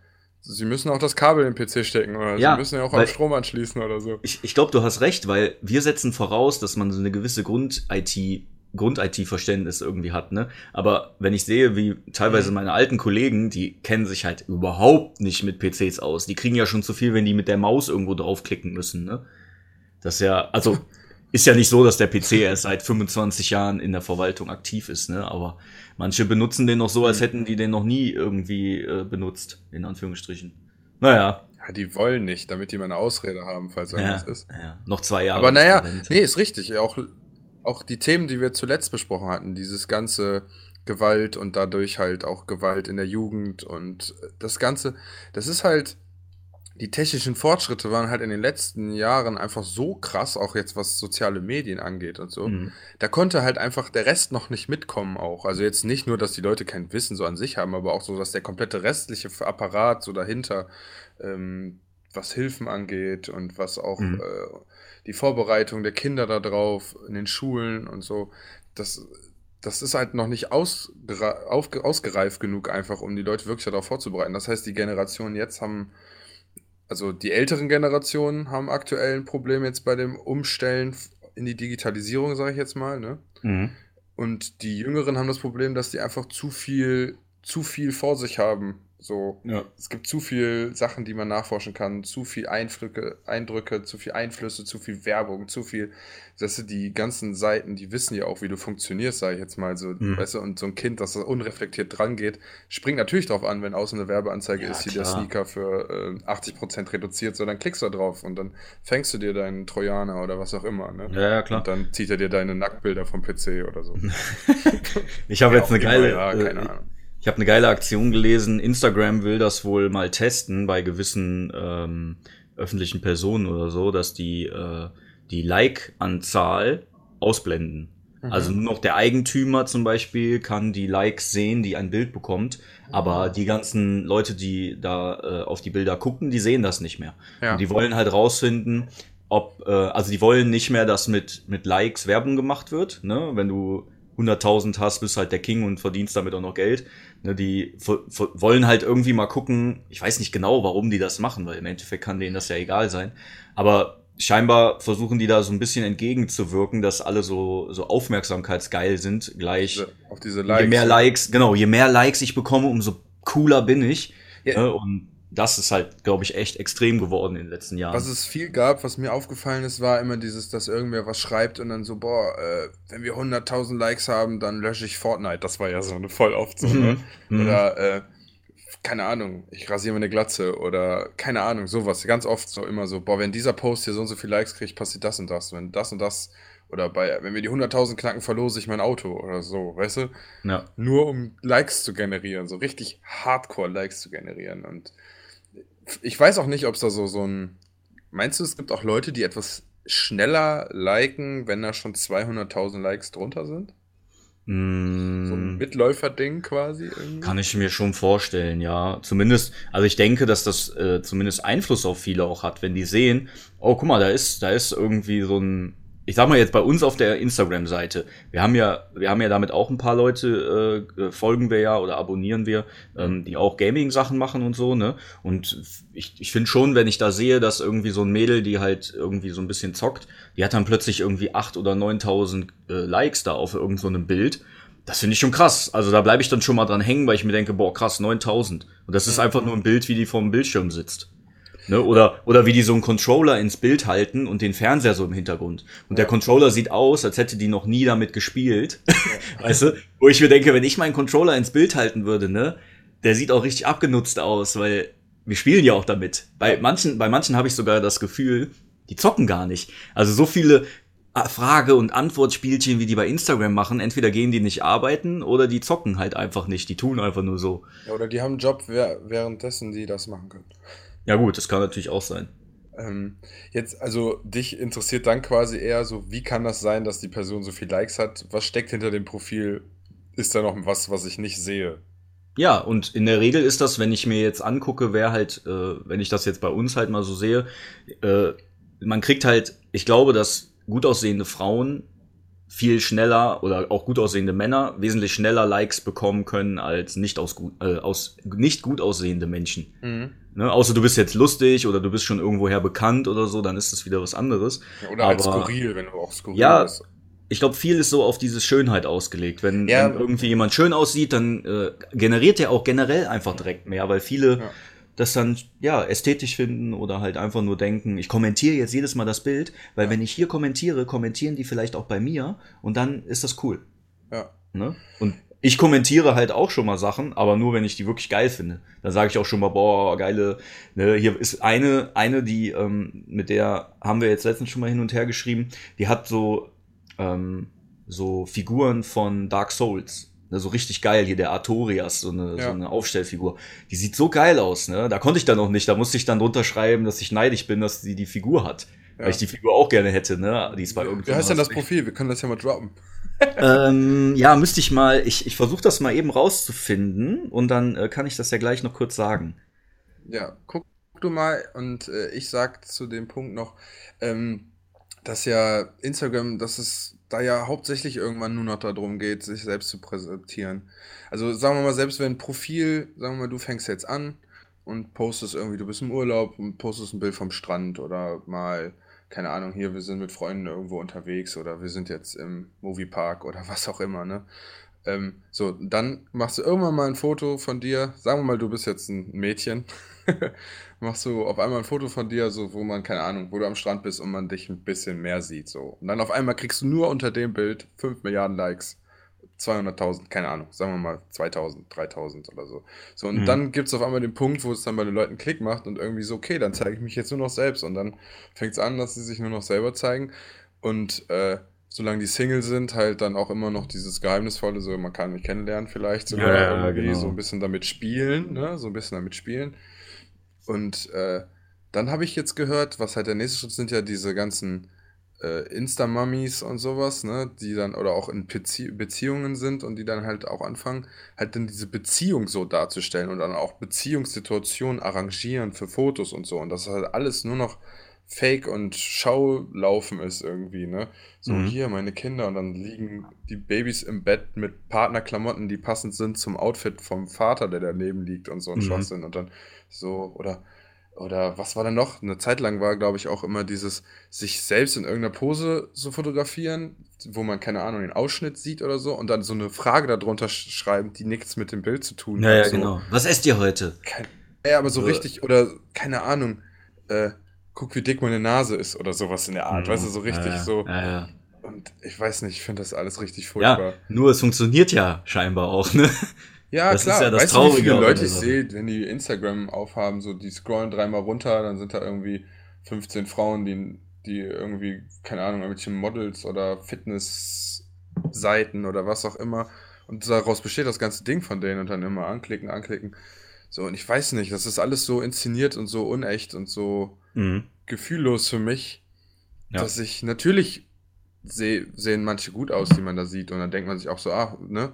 Sie müssen auch das Kabel in den PC stecken oder Ja, Sie müssen ja auch am Strom anschließen oder so. Ich, ich glaube, du hast recht, weil wir setzen voraus, dass man so eine gewisse Grund-IT, Grund-IT-Verständnis irgendwie hat, ne? Aber wenn ich sehe, wie teilweise Mhm. meine alten Kollegen, die kennen sich halt überhaupt nicht mit PCs aus. Die kriegen ja schon zu viel, wenn die mit der Maus irgendwo draufklicken müssen, ne? Das ist ja, also, <laughs> ist ja nicht so, dass der PC erst seit 25 Jahren in der Verwaltung aktiv ist, ne? Aber manche benutzen den noch so, als Mhm. hätten die den noch nie irgendwie äh, benutzt, in Anführungsstrichen. Naja, Ja, die wollen nicht, damit die mal eine Ausrede haben, falls ja, irgendwas ist. ja, noch zwei Jahre. Aber naja, nee, ist richtig. Auch, auch die Themen, die wir zuletzt besprochen hatten, dieses ganze Gewalt und dadurch halt auch Gewalt in der Jugend und das Ganze, das ist halt, die technischen Fortschritte waren halt in den letzten Jahren einfach so krass, auch jetzt was soziale Medien angeht und so. Mhm. Da konnte halt einfach der Rest noch nicht mitkommen auch. Also jetzt nicht nur, dass die Leute kein Wissen so an sich haben, aber auch so, dass der komplette restliche Apparat so dahinter, ähm, was Hilfen angeht und was auch Mhm. äh, die Vorbereitung der Kinder darauf in den Schulen und so, das, das ist halt noch nicht aufge- ausgereift genug einfach, um die Leute wirklich darauf vorzubereiten. Das heißt, die Generationen jetzt haben also die älteren Generationen haben aktuell ein Problem jetzt bei dem Umstellen in die Digitalisierung, sage ich jetzt mal, ne? Mhm. Und die Jüngeren haben das Problem, dass die einfach zu viel, zu viel vor sich haben. So, Ja. es gibt zu viel Sachen, die man nachforschen kann, zu viel Eindrücke, Eindrücke, zu viel Einflüsse, zu viel Werbung, zu viel. Das sind die ganzen Seiten, die wissen ja auch, wie du funktionierst, sage ich jetzt mal so, Mhm. weißt du, und so ein Kind, das da unreflektiert dran geht, springt natürlich drauf an, wenn außen eine Werbeanzeige Ja, ist, die der klar. Sneaker für äh, 80% reduziert, so dann klickst du da drauf und dann fängst du dir deinen Trojaner oder was auch immer, ne? Ja, ja, klar. Und dann zieht er dir deine Nacktbilder vom PC oder so. <laughs> Ich habe Ja, jetzt eine geile, ja, äh, keine Ahnung. Ich habe eine geile Aktion gelesen. Instagram will das wohl mal testen bei gewissen ähm, öffentlichen Personen oder so, dass die äh, die Like-Anzahl ausblenden. Mhm. Also nur noch der Eigentümer zum Beispiel kann die Likes sehen, die ein Bild bekommt, aber die ganzen Leute, die da äh, auf die Bilder gucken, die sehen das nicht mehr. Ja. Und die wollen halt rausfinden, ob, äh, also die wollen nicht mehr, dass mit, mit Likes Werbung gemacht wird, ne? Wenn du 100.000 hast, bist halt der King und verdienst damit auch noch Geld. Ne, die wollen halt irgendwie mal gucken, ich weiß nicht genau, warum die das machen, weil im Endeffekt kann denen das ja egal sein. Aber scheinbar versuchen die da so ein bisschen entgegenzuwirken, dass alle so, so aufmerksamkeitsgeil sind, gleich. Auf diese Je Likes. mehr Likes, genau, je mehr Likes ich bekomme, umso cooler bin ich. Ja. Ne? Und das ist halt, glaube ich, echt extrem geworden in den letzten Jahren. Was es viel gab, was mir aufgefallen ist, war immer dieses, dass irgendwer was schreibt und dann so, boah, äh, wenn wir 100.000 Likes haben, dann lösche ich Fortnite. Das war ja so eine voll oft so, ne? Oder, äh, keine Ahnung, ich rasiere mir eine Glatze oder keine Ahnung, sowas. Ganz oft so immer so, boah, wenn dieser Post hier so und so viel Likes kriegt, passiert das und das. Wenn das und das, oder bei, wenn wir die 100.000 knacken, verlose ich mein Auto oder so, weißt du? ja. nur um Likes zu generieren, so richtig Hardcore-Likes zu generieren. Und ich weiß auch nicht, ob es da so, so ein. Meinst du, es gibt auch Leute, die etwas schneller liken, wenn da schon 200.000 Likes drunter sind? So ein Mm, Mitläufer-Ding quasi irgendwie? Kann ich mir schon vorstellen, ja. Zumindest, also ich denke, dass das äh, zumindest Einfluss auf viele auch hat, wenn die sehen, oh, guck mal, da ist, da ist irgendwie so ein, ich sag mal jetzt bei uns auf der Instagram-Seite, wir haben ja, wir haben ja damit auch ein paar Leute, äh, äh, folgen wir ja oder abonnieren wir, ähm, die auch Gaming-Sachen machen und so, ne? Und ich, ich finde schon, wenn ich da sehe, dass irgendwie so ein Mädel, die halt irgendwie so ein bisschen zockt, die hat dann plötzlich irgendwie 8.000 oder 9.000 äh, Likes da auf irgendeinem so einem Bild. Das finde ich schon krass. Also da bleibe ich dann schon mal dran hängen, weil ich mir denke, boah, krass, 9000. Und das ist einfach nur ein Bild, wie die vorm Bildschirm sitzt. Ne? Oder, oder wie die so einen Controller ins Bild halten und den Fernseher so im Hintergrund. Und der Controller sieht aus, als hätte die noch nie damit gespielt. <laughs> weißt du? Wo ich mir denke, wenn ich meinen Controller ins Bild halten würde, ne, der sieht auch richtig abgenutzt aus, weil wir spielen ja auch damit. Bei manchen, bei manchen habe ich sogar das Gefühl, die zocken gar nicht. Also so viele äh, Frage- und Antwortspielchen, wie die bei Instagram machen, entweder gehen die nicht arbeiten oder die zocken halt einfach nicht. Die tun einfach nur so. Ja, oder die haben einen Job, währenddessen die das machen können. Ja gut, das kann natürlich auch sein. Ähm, jetzt, also dich interessiert dann quasi eher so, wie kann das sein, dass die Person so viel Likes hat? Was steckt hinter dem Profil? Ist da noch was, was ich nicht sehe? Ja, und in der Regel ist das, wenn ich mir jetzt angucke, wer halt, äh, wenn ich das jetzt bei uns halt mal so sehe, äh, man kriegt halt, ich glaube, dass gut aussehende Frauen viel schneller oder auch gut aussehende Männer wesentlich schneller Likes bekommen können als nicht aus gut, äh, aus nicht gut aussehende Menschen. Ne? Außer du bist jetzt lustig oder du bist schon irgendwoher bekannt oder so, dann ist das wieder was anderes. Ja, oder Aber- skurril, wenn du auch skurril Ja, bist. Ich glaube, viel ist so auf diese Schönheit ausgelegt. Wenn, Ja. wenn irgendwie jemand schön aussieht, dann äh, generiert er auch generell einfach direkt mehr, weil viele Ja. das dann ja ästhetisch finden oder halt einfach nur denken, ich kommentiere jetzt jedes Mal das Bild, weil wenn ich hier kommentiere, kommentieren die vielleicht auch bei mir und dann ist das cool. Ja. Ne? Und ich kommentiere halt auch schon mal Sachen, aber nur wenn ich die wirklich geil finde. Dann sage ich auch schon mal, boah, geile, ne, hier ist eine, eine, die, ähm, mit der haben wir jetzt letztens schon mal hin und her geschrieben, die hat so, ähm, so Figuren von Dark Souls. Ne, so richtig geil, hier der Artorias, so eine, Ja. so eine Aufstellfigur. Die sieht so geil aus, ne? Da konnte ich dann noch nicht, da musste ich dann drunter schreiben, dass ich neidisch bin, dass sie die Figur hat. Weil Ja. ich die Figur auch gerne hätte, ne? Die ist bei irgendwie. Wie heißt denn das Profil? Wir können das ja mal droppen. Ähm, ja, müsste ich mal, ich, ich versuche das mal eben rauszufinden und dann äh, kann ich das ja gleich noch kurz sagen. Ja, guck du mal und äh, ich sag zu dem Punkt noch, ähm, dass ja Instagram, dass es da ja hauptsächlich irgendwann nur noch darum geht, sich selbst zu präsentieren. Also sagen wir mal, selbst wenn ein Profil, sagen wir mal, du fängst jetzt an und postest irgendwie, du bist im Urlaub und postest ein Bild vom Strand oder mal, keine Ahnung, hier, wir sind mit Freunden irgendwo unterwegs oder wir sind jetzt im Moviepark oder was auch immer, ne? Ähm, so, dann machst du irgendwann mal ein Foto von dir. Sagen wir mal, du bist jetzt ein Mädchen. <laughs> machst du auf einmal ein Foto von dir, so wo man, keine Ahnung, wo du am Strand bist und man dich ein bisschen mehr sieht. So. Und dann auf einmal kriegst du nur unter dem Bild 5 Milliarden Likes. 200.000, keine Ahnung, sagen wir mal 2000, 3000 oder so. So, und Mhm. dann gibt es auf einmal den Punkt, wo es dann bei den Leuten Klick macht und irgendwie so, okay, dann zeige ich mich jetzt nur noch selbst. Und dann fängt es an, dass sie sich nur noch selber zeigen. Und äh, solange die Single sind, halt dann auch immer noch dieses Geheimnisvolle, so man kann mich kennenlernen vielleicht sogar Ja, ja, irgendwie genau. so ein bisschen damit spielen, ne? So ein bisschen damit spielen. Und äh, dann habe ich jetzt gehört, was halt der nächste Schritt sind ja diese ganzen äh, Insta-Mummies und sowas, ne, die dann oder auch in Bezie Beziehungen sind und die dann halt auch anfangen, halt dann diese Beziehung so darzustellen und dann auch Beziehungssituationen arrangieren für Fotos und so. Und das halt alles nur noch Fake und Schaulaufen ist irgendwie, ne? So, Mhm. hier meine Kinder und dann liegen die Babys im Bett mit Partnerklamotten, die passend sind zum Outfit vom Vater, der daneben liegt und so ein Mhm. Schwachsinn. Und dann so, oder, oder was war denn noch? Eine Zeit lang war, glaube ich, auch immer dieses, sich selbst in irgendeiner Pose so fotografieren, wo man, keine Ahnung, den Ausschnitt sieht oder so und dann so eine Frage darunter sch schreiben, die nichts mit dem Bild zu tun Ja, ja, so. genau. Was esst ihr heute? Kein, ja, aber so richtig, oder keine Ahnung, äh, guck, wie dick meine Nase ist oder sowas in der Art. Mhm. Weißt du, so richtig ja, ja. so. Ja, ja. Und ich weiß nicht, ich finde das alles richtig ja, furchtbar. nur es funktioniert ja scheinbar auch, ne? Ja, Das ist klar. ja das weißt du, wie Traurige viele Leute ich sehe, wenn die Instagram aufhaben, so die scrollen dreimal runter, dann sind da irgendwie 15 Frauen, die, die irgendwie, keine Ahnung, irgendwelche Models oder Fitnessseiten oder was auch immer. Und daraus besteht das ganze Ding von denen und dann immer anklicken, anklicken. So, und ich weiß nicht, das ist alles so inszeniert und so unecht und so Mhm. gefühllos für mich, Ja. dass ich natürlich seh, sehen manche gut aus, die man da sieht. Und dann denkt man sich auch so, ah, ne?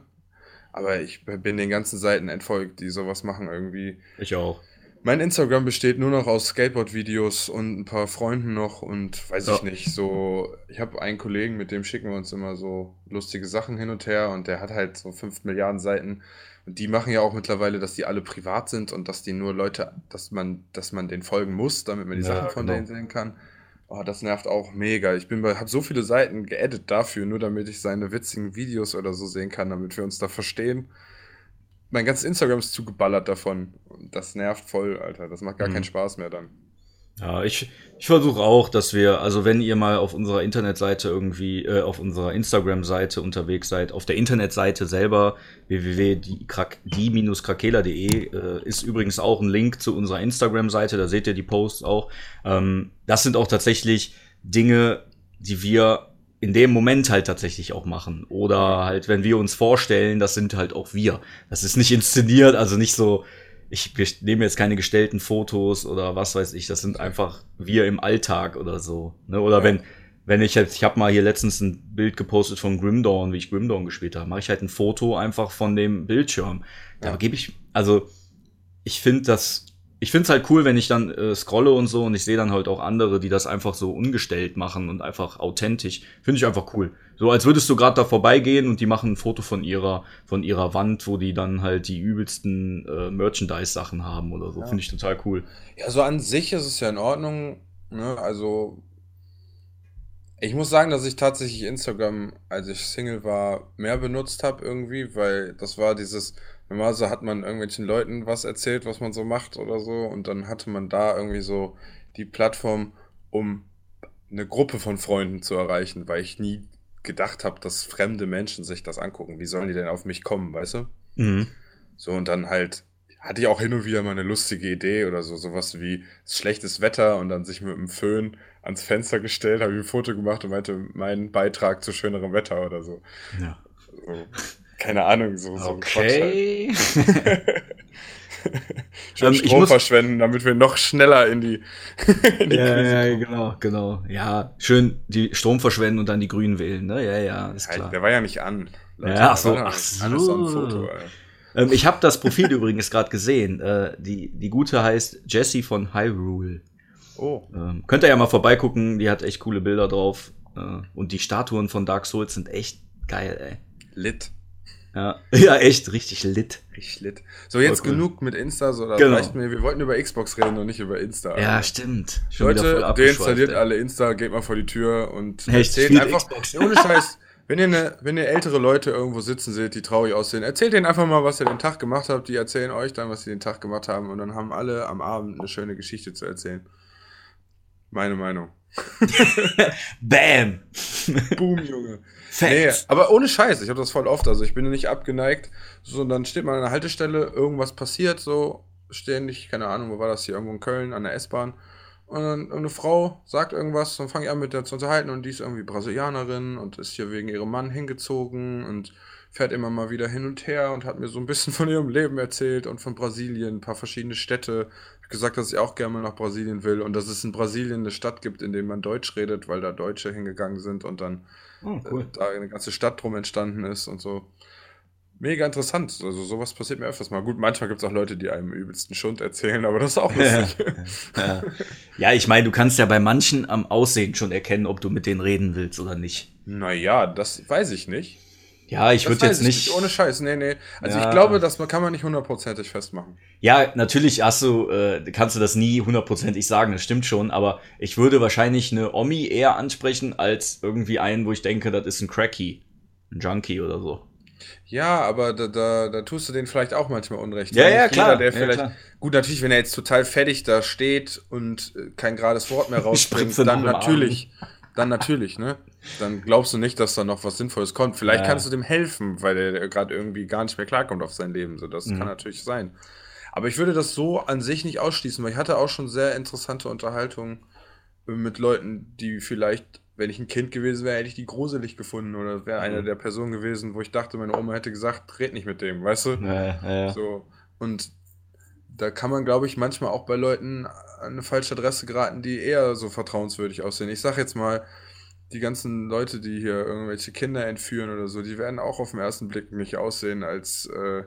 Aber ich bin den ganzen Seiten entfolgt, die sowas machen irgendwie. Ich auch. Mein Instagram besteht nur noch aus Skateboard-Videos und ein paar Freunden noch und weiß Ja. ich nicht, so, ich habe einen Kollegen, mit dem schicken wir uns immer so lustige Sachen hin und her und der hat halt so 5 Milliarden Seiten und die machen ja auch mittlerweile, dass die alle privat sind und dass die nur Leute, dass man, dass man denen folgen muss, damit man die Ja, Sachen von genau. denen sehen kann. Oh, das nervt auch mega. Ich bin bei, habe so viele Seiten geedit dafür, nur damit ich seine witzigen Videos oder so sehen kann, damit wir uns da verstehen. Mein ganzes Instagram ist zugeballert davon. Und das nervt voll, Alter. Das macht gar Mhm. keinen Spaß mehr dann. Ja, ich, ich versuche auch, dass wir, also wenn ihr mal auf unserer Internetseite irgendwie, äh, auf unserer Instagram-Seite unterwegs seid, auf der Internetseite selber, www.die-krakela.de, äh, ist übrigens auch ein Link zu unserer Instagram-Seite, da seht ihr die Posts auch. Ähm, das sind auch tatsächlich Dinge, die wir in dem Moment halt tatsächlich auch machen. Oder halt, wenn wir uns vorstellen, das sind halt auch wir. Das ist nicht inszeniert, also nicht so, ich gest- nehme jetzt keine gestellten Fotos oder was weiß ich, das sind einfach wir im Alltag oder so. Ne? Oder Ja. wenn, wenn ich jetzt, ich habe mal hier letztens ein Bild gepostet von Grimdawn, wie ich Grimdawn gespielt habe, mache ich halt ein Foto einfach von dem Bildschirm. Da Ja. gebe ich, also ich finde das, ich finde es halt cool, wenn ich dann äh, scrolle und so und ich sehe dann halt auch andere, die das einfach so ungestellt machen und einfach authentisch. Finde ich einfach cool. So als würdest du gerade da vorbeigehen und die machen ein Foto von ihrer von ihrer Wand, wo die dann halt die übelsten äh, Merchandise-Sachen haben oder so. Ja. Finde ich total cool. Ja, so an sich ist es ja in Ordnung. Ne? Also, ich muss sagen, dass ich tatsächlich Instagram, als ich Single war, mehr benutzt habe irgendwie, weil das war dieses, normalerweise hat man irgendwelchen Leuten was erzählt, was man so macht oder so, und dann hatte man da irgendwie so die Plattform, um eine Gruppe von Freunden zu erreichen, weil ich nie gedacht habe, dass fremde Menschen sich das angucken. Wie sollen die denn auf mich kommen, weißt du? Mhm. So, und dann halt hatte ich auch hin und wieder mal eine lustige Idee oder so, sowas wie schlechtes Wetter und dann sich mit dem Föhn ans Fenster gestellt, habe ich ein Foto gemacht und meinte, mein Beitrag zu schönerem Wetter oder so. Ja. so keine Ahnung, so, so ein Okay. Quatsch halt. <laughs> Schön Ähm, Strom muss- verschwenden, damit wir noch schneller in die, in die ja, Krise ja, genau, genau. Ja, schön die Strom verschwenden und dann die Grünen wählen, ne? Ja, ja, ist klar. der war ja nicht an. Ja, ach so, ach so. Foto. Ähm, ich habe das Profil <laughs> übrigens gerade gesehen. Äh, die, die gute heißt Jessie von Hyrule. Oh, Ähm, könnt ihr ja mal vorbeigucken, die hat echt coole Bilder drauf. Äh, und die Statuen von Dark Souls sind echt geil, ey. lit. Ja, <laughs> ja echt richtig lit. Richtig lit. So, jetzt cool. genug mit Insta, so, das Genau. reicht mir. Wir wollten über Xbox reden und nicht über Insta. Ja, Alter. stimmt. Schon Leute, deinstalliert ey. alle Insta, geht mal vor die Tür und Echt, erzählt einfach. Xbox. Ohne Scheiß, wenn ihr, ne, wenn ihr ältere Leute irgendwo sitzen seht, die traurig aussehen, erzählt denen einfach mal, was ihr den Tag gemacht habt. Die erzählen euch dann, was sie den Tag gemacht haben und dann haben alle am Abend eine schöne Geschichte zu erzählen. Meine Meinung. <laughs> Bam! <laughs> Boom, Junge. Nee, aber ohne Scheiß, ich habe das voll oft. Also ich bin nicht abgeneigt, sondern steht man an einer Haltestelle, irgendwas passiert, so ständig, keine Ahnung, wo war das hier, irgendwo in Köln an der S-Bahn. Und dann eine Frau sagt irgendwas, dann fange ich an mit der zu unterhalten und die ist irgendwie Brasilianerin und ist hier wegen ihrem Mann hingezogen und fährt immer mal wieder hin und her und hat mir so ein bisschen von ihrem Leben erzählt und von Brasilien, ein paar verschiedene Städte. Gesagt, dass ich auch gerne mal nach Brasilien will und dass es in Brasilien eine Stadt gibt, in der man Deutsch redet, weil da Deutsche hingegangen sind und dann Oh, äh, da eine ganze Stadt drum entstanden ist und so. Mega interessant. Also sowas passiert mir öfters mal. Gut, manchmal gibt es auch Leute, die einem übelsten Schund erzählen, aber das ist auch <laughs> lustig. Ja, ja ich meine, du kannst ja bei manchen am Aussehen schon erkennen, ob du mit denen reden willst oder nicht. naja, das weiß ich nicht. Ja, ich würde jetzt ich nicht. Ohne Scheiß, nee, nee. Also Ja. ich glaube, das kann man nicht hundertprozentig festmachen. Ja, natürlich hast du, äh, kannst du das nie hundertprozentig sagen, das stimmt schon, aber ich würde wahrscheinlich eine Omi eher ansprechen als irgendwie einen, wo ich denke, das ist ein Cracky, ein Junkie oder so. Ja, aber da, da, da tust du denen vielleicht auch manchmal Unrecht. Ja, ja, klar. der Ja, vielleicht, klar. gut, natürlich, wenn er jetzt total fertig da steht und äh, kein gerades Wort mehr <laughs> rausbringt, dann natürlich, dann natürlich, ne? Dann glaubst du nicht, dass da noch was Sinnvolles kommt. Vielleicht Ja. kannst du dem helfen, weil er gerade irgendwie gar nicht mehr klarkommt auf sein Leben. So, das Mhm. kann natürlich sein. Aber ich würde das so an sich nicht ausschließen, weil ich hatte auch schon sehr interessante Unterhaltungen mit Leuten, die vielleicht, wenn ich ein Kind gewesen wäre, hätte ich die gruselig gefunden oder wäre eine Mhm. der Personen gewesen, wo ich dachte, meine Oma hätte gesagt, red nicht mit dem, weißt du? Ja, ja, ja. So. Und da kann man, glaube ich, manchmal auch bei Leuten an eine falsche Adresse geraten, die eher so vertrauenswürdig aussehen. Ich sag jetzt mal, die ganzen Leute, die hier irgendwelche Kinder entführen oder so, die werden auch auf den ersten Blick nicht aussehen, als äh,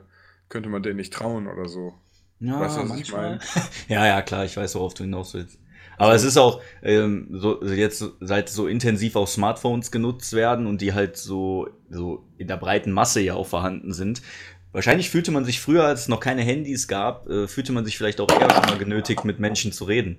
könnte man denen nicht trauen oder so. Ja, Weißt du, was ich manchmal. <laughs> ja, ja, klar, ich weiß, worauf du hinaus willst. Aber es ist auch, ähm, so, jetzt, seit so intensiv auch Smartphones genutzt werden und die halt so, so in der breiten Masse ja auch vorhanden sind. Wahrscheinlich fühlte man sich früher, als es noch keine Handys gab, äh, fühlte man sich vielleicht auch eher schon mal genötigt, mit Menschen zu reden.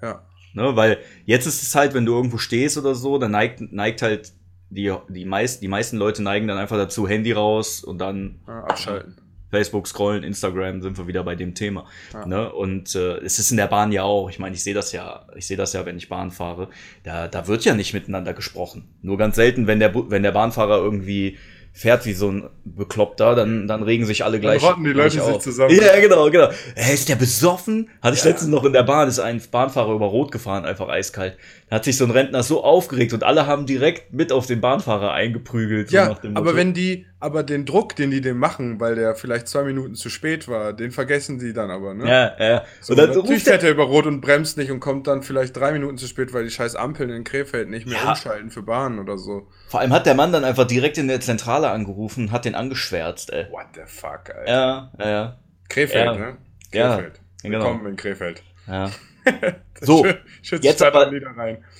Ja. Ne? Weil jetzt ist es halt, wenn du irgendwo stehst oder so, dann neigt, neigt halt die, die, meist, die meisten Leute neigen dann einfach dazu, Handy raus und dann ja abschalten. Facebook scrollen, Instagram, sind wir wieder bei dem Thema. Ja. Ne? Und äh, es ist in der Bahn ja auch. Ich meine, ich sehe das ja, ich sehe das ja, wenn ich Bahn fahre. Da, da wird ja nicht miteinander gesprochen. Nur ganz selten, wenn der, wenn der Bahnfahrer irgendwie fährt wie so ein Bekloppter, dann, dann regen sich alle gleich. rotten die Leute gleich sich auf. zusammen. Ja, genau, genau. Hä, ist der besoffen? Hatte ich Ja. letztens noch in der Bahn, ist ein Bahnfahrer über Rot gefahren, einfach eiskalt. Da hat sich so ein Rentner so aufgeregt und alle haben direkt mit auf den Bahnfahrer eingeprügelt. so Ja, aber wenn die, aber den Druck, den die dem machen, weil der vielleicht zwei Minuten zu spät war, den vergessen die dann aber, ne? Ja, ja. So, und dann natürlich fährt er über Rot und bremst nicht und kommt dann vielleicht drei Minuten zu spät, weil die scheiß Ampeln in Krefeld nicht mehr Ja. umschalten für Bahnen oder so. Vor allem hat der Mann dann einfach direkt in der Zentrale angerufen und hat den angeschwärzt, ey. What the fuck, Alter. Ja, ja, ja. Krefeld, Ja. ne? Ja, Krefeld. genau. Willkommen in Krefeld. ja. <laughs> So, <laughs> jetzt aber-.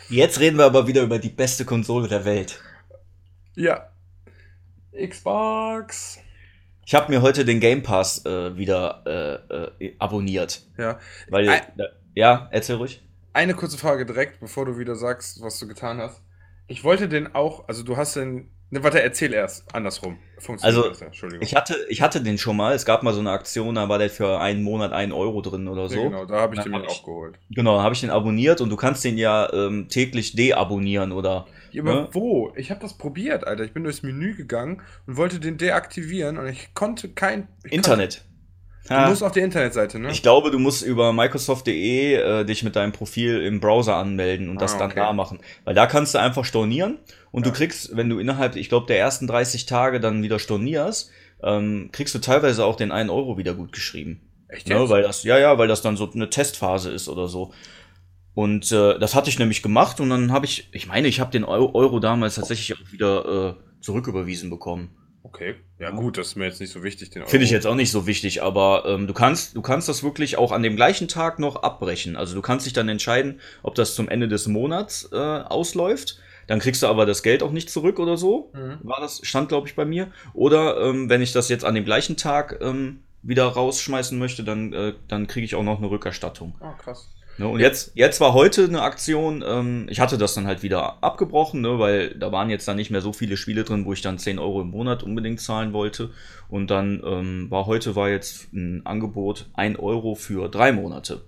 Jetzt reden wir aber wieder über die beste Konsole der Welt. Ja. Xbox. Ich habe mir heute den Game Pass äh, wieder äh, äh, abonniert. Ja. Weil, Ei- ja, erzähl ruhig. Eine kurze Frage direkt, bevor du wieder sagst, was du getan hast. Ich wollte den auch, also du hast den. Ne, warte, erzähl erst. Andersrum. Funktioniert Also, das ja, Entschuldigung. Ich hatte, ich hatte den schon mal. Es gab mal so eine Aktion, da war der für einen Monat ein Euro drin oder so. ja, genau, da habe ich Dann den hab ich- auch geholt. Genau, habe ich den abonniert und du kannst den ja ähm, täglich deabonnieren oder. Ja, aber Ne? wo? Ich habe das probiert, Alter. Ich bin durchs Menü gegangen und wollte den deaktivieren und ich konnte kein. Ich Internet. Du Ha. musst auf die Internetseite, ne? Ich glaube, du musst über Microsoft.de äh, dich mit deinem Profil im Browser anmelden und das Ah, dann okay. da machen. Weil da kannst du einfach stornieren und Ja. du kriegst, wenn du innerhalb, ich glaube, der ersten 30 Tage dann wieder stornierst, ähm, kriegst du teilweise auch den 1 Euro wieder gut geschrieben. Echt Ne, weil das, ja, ja, weil das dann so eine Testphase ist oder so. Und äh, das hatte ich nämlich gemacht und dann habe ich, ich meine, ich habe den Eu- Euro damals tatsächlich auch wieder äh, zurücküberwiesen bekommen. Okay. Ja, gut, das ist mir jetzt nicht so wichtig, den Euro. Finde ich jetzt auch nicht so wichtig, aber ähm, du kannst, du kannst das wirklich auch an dem gleichen Tag noch abbrechen. Also du kannst dich dann entscheiden, ob das zum Ende des Monats äh, ausläuft. Dann kriegst du aber das Geld auch nicht zurück oder so. Mhm. War das, stand, glaube ich, bei mir. Oder ähm, wenn ich das jetzt an dem gleichen Tag ähm, wieder rausschmeißen möchte, dann, äh, dann kriege ich auch noch eine Rückerstattung. Ah, krass. Ne, und jetzt, jetzt war heute eine Aktion, ähm, ich hatte das dann halt wieder abgebrochen, ne, weil da waren jetzt dann nicht mehr so viele Spiele drin, wo ich dann 10 Euro im Monat unbedingt zahlen wollte. Und dann ähm, war heute war jetzt ein Angebot 1 Euro für drei Monate.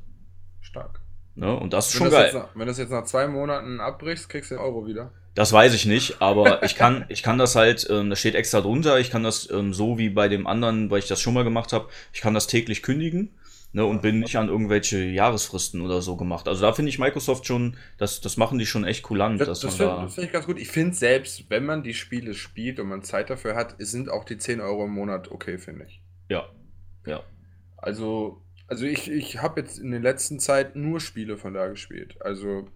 Stark. Ne, und das ist Wenn schon das, geil. jetzt nach, wenn das jetzt nach zwei Monaten abbrichst, kriegst du den Euro wieder. Das weiß ich nicht, aber ich kann, ich kann das halt, ähm, da steht extra drunter, ich kann das ähm, so wie bei dem anderen, weil ich das schon mal gemacht habe, ich kann das täglich kündigen. Ne, und bin nicht an irgendwelche Jahresfristen oder so gemacht. Also da finde ich Microsoft schon, das, das machen die schon echt kulant, Das, das finde da. find ich ganz gut. Ich finde selbst, wenn man die Spiele spielt und man Zeit dafür hat, sind auch die 10 Euro im Monat okay, finde ich. Ja. Ja. Also, also ich, ich habe jetzt in der letzten Zeit nur Spiele von da gespielt. Also,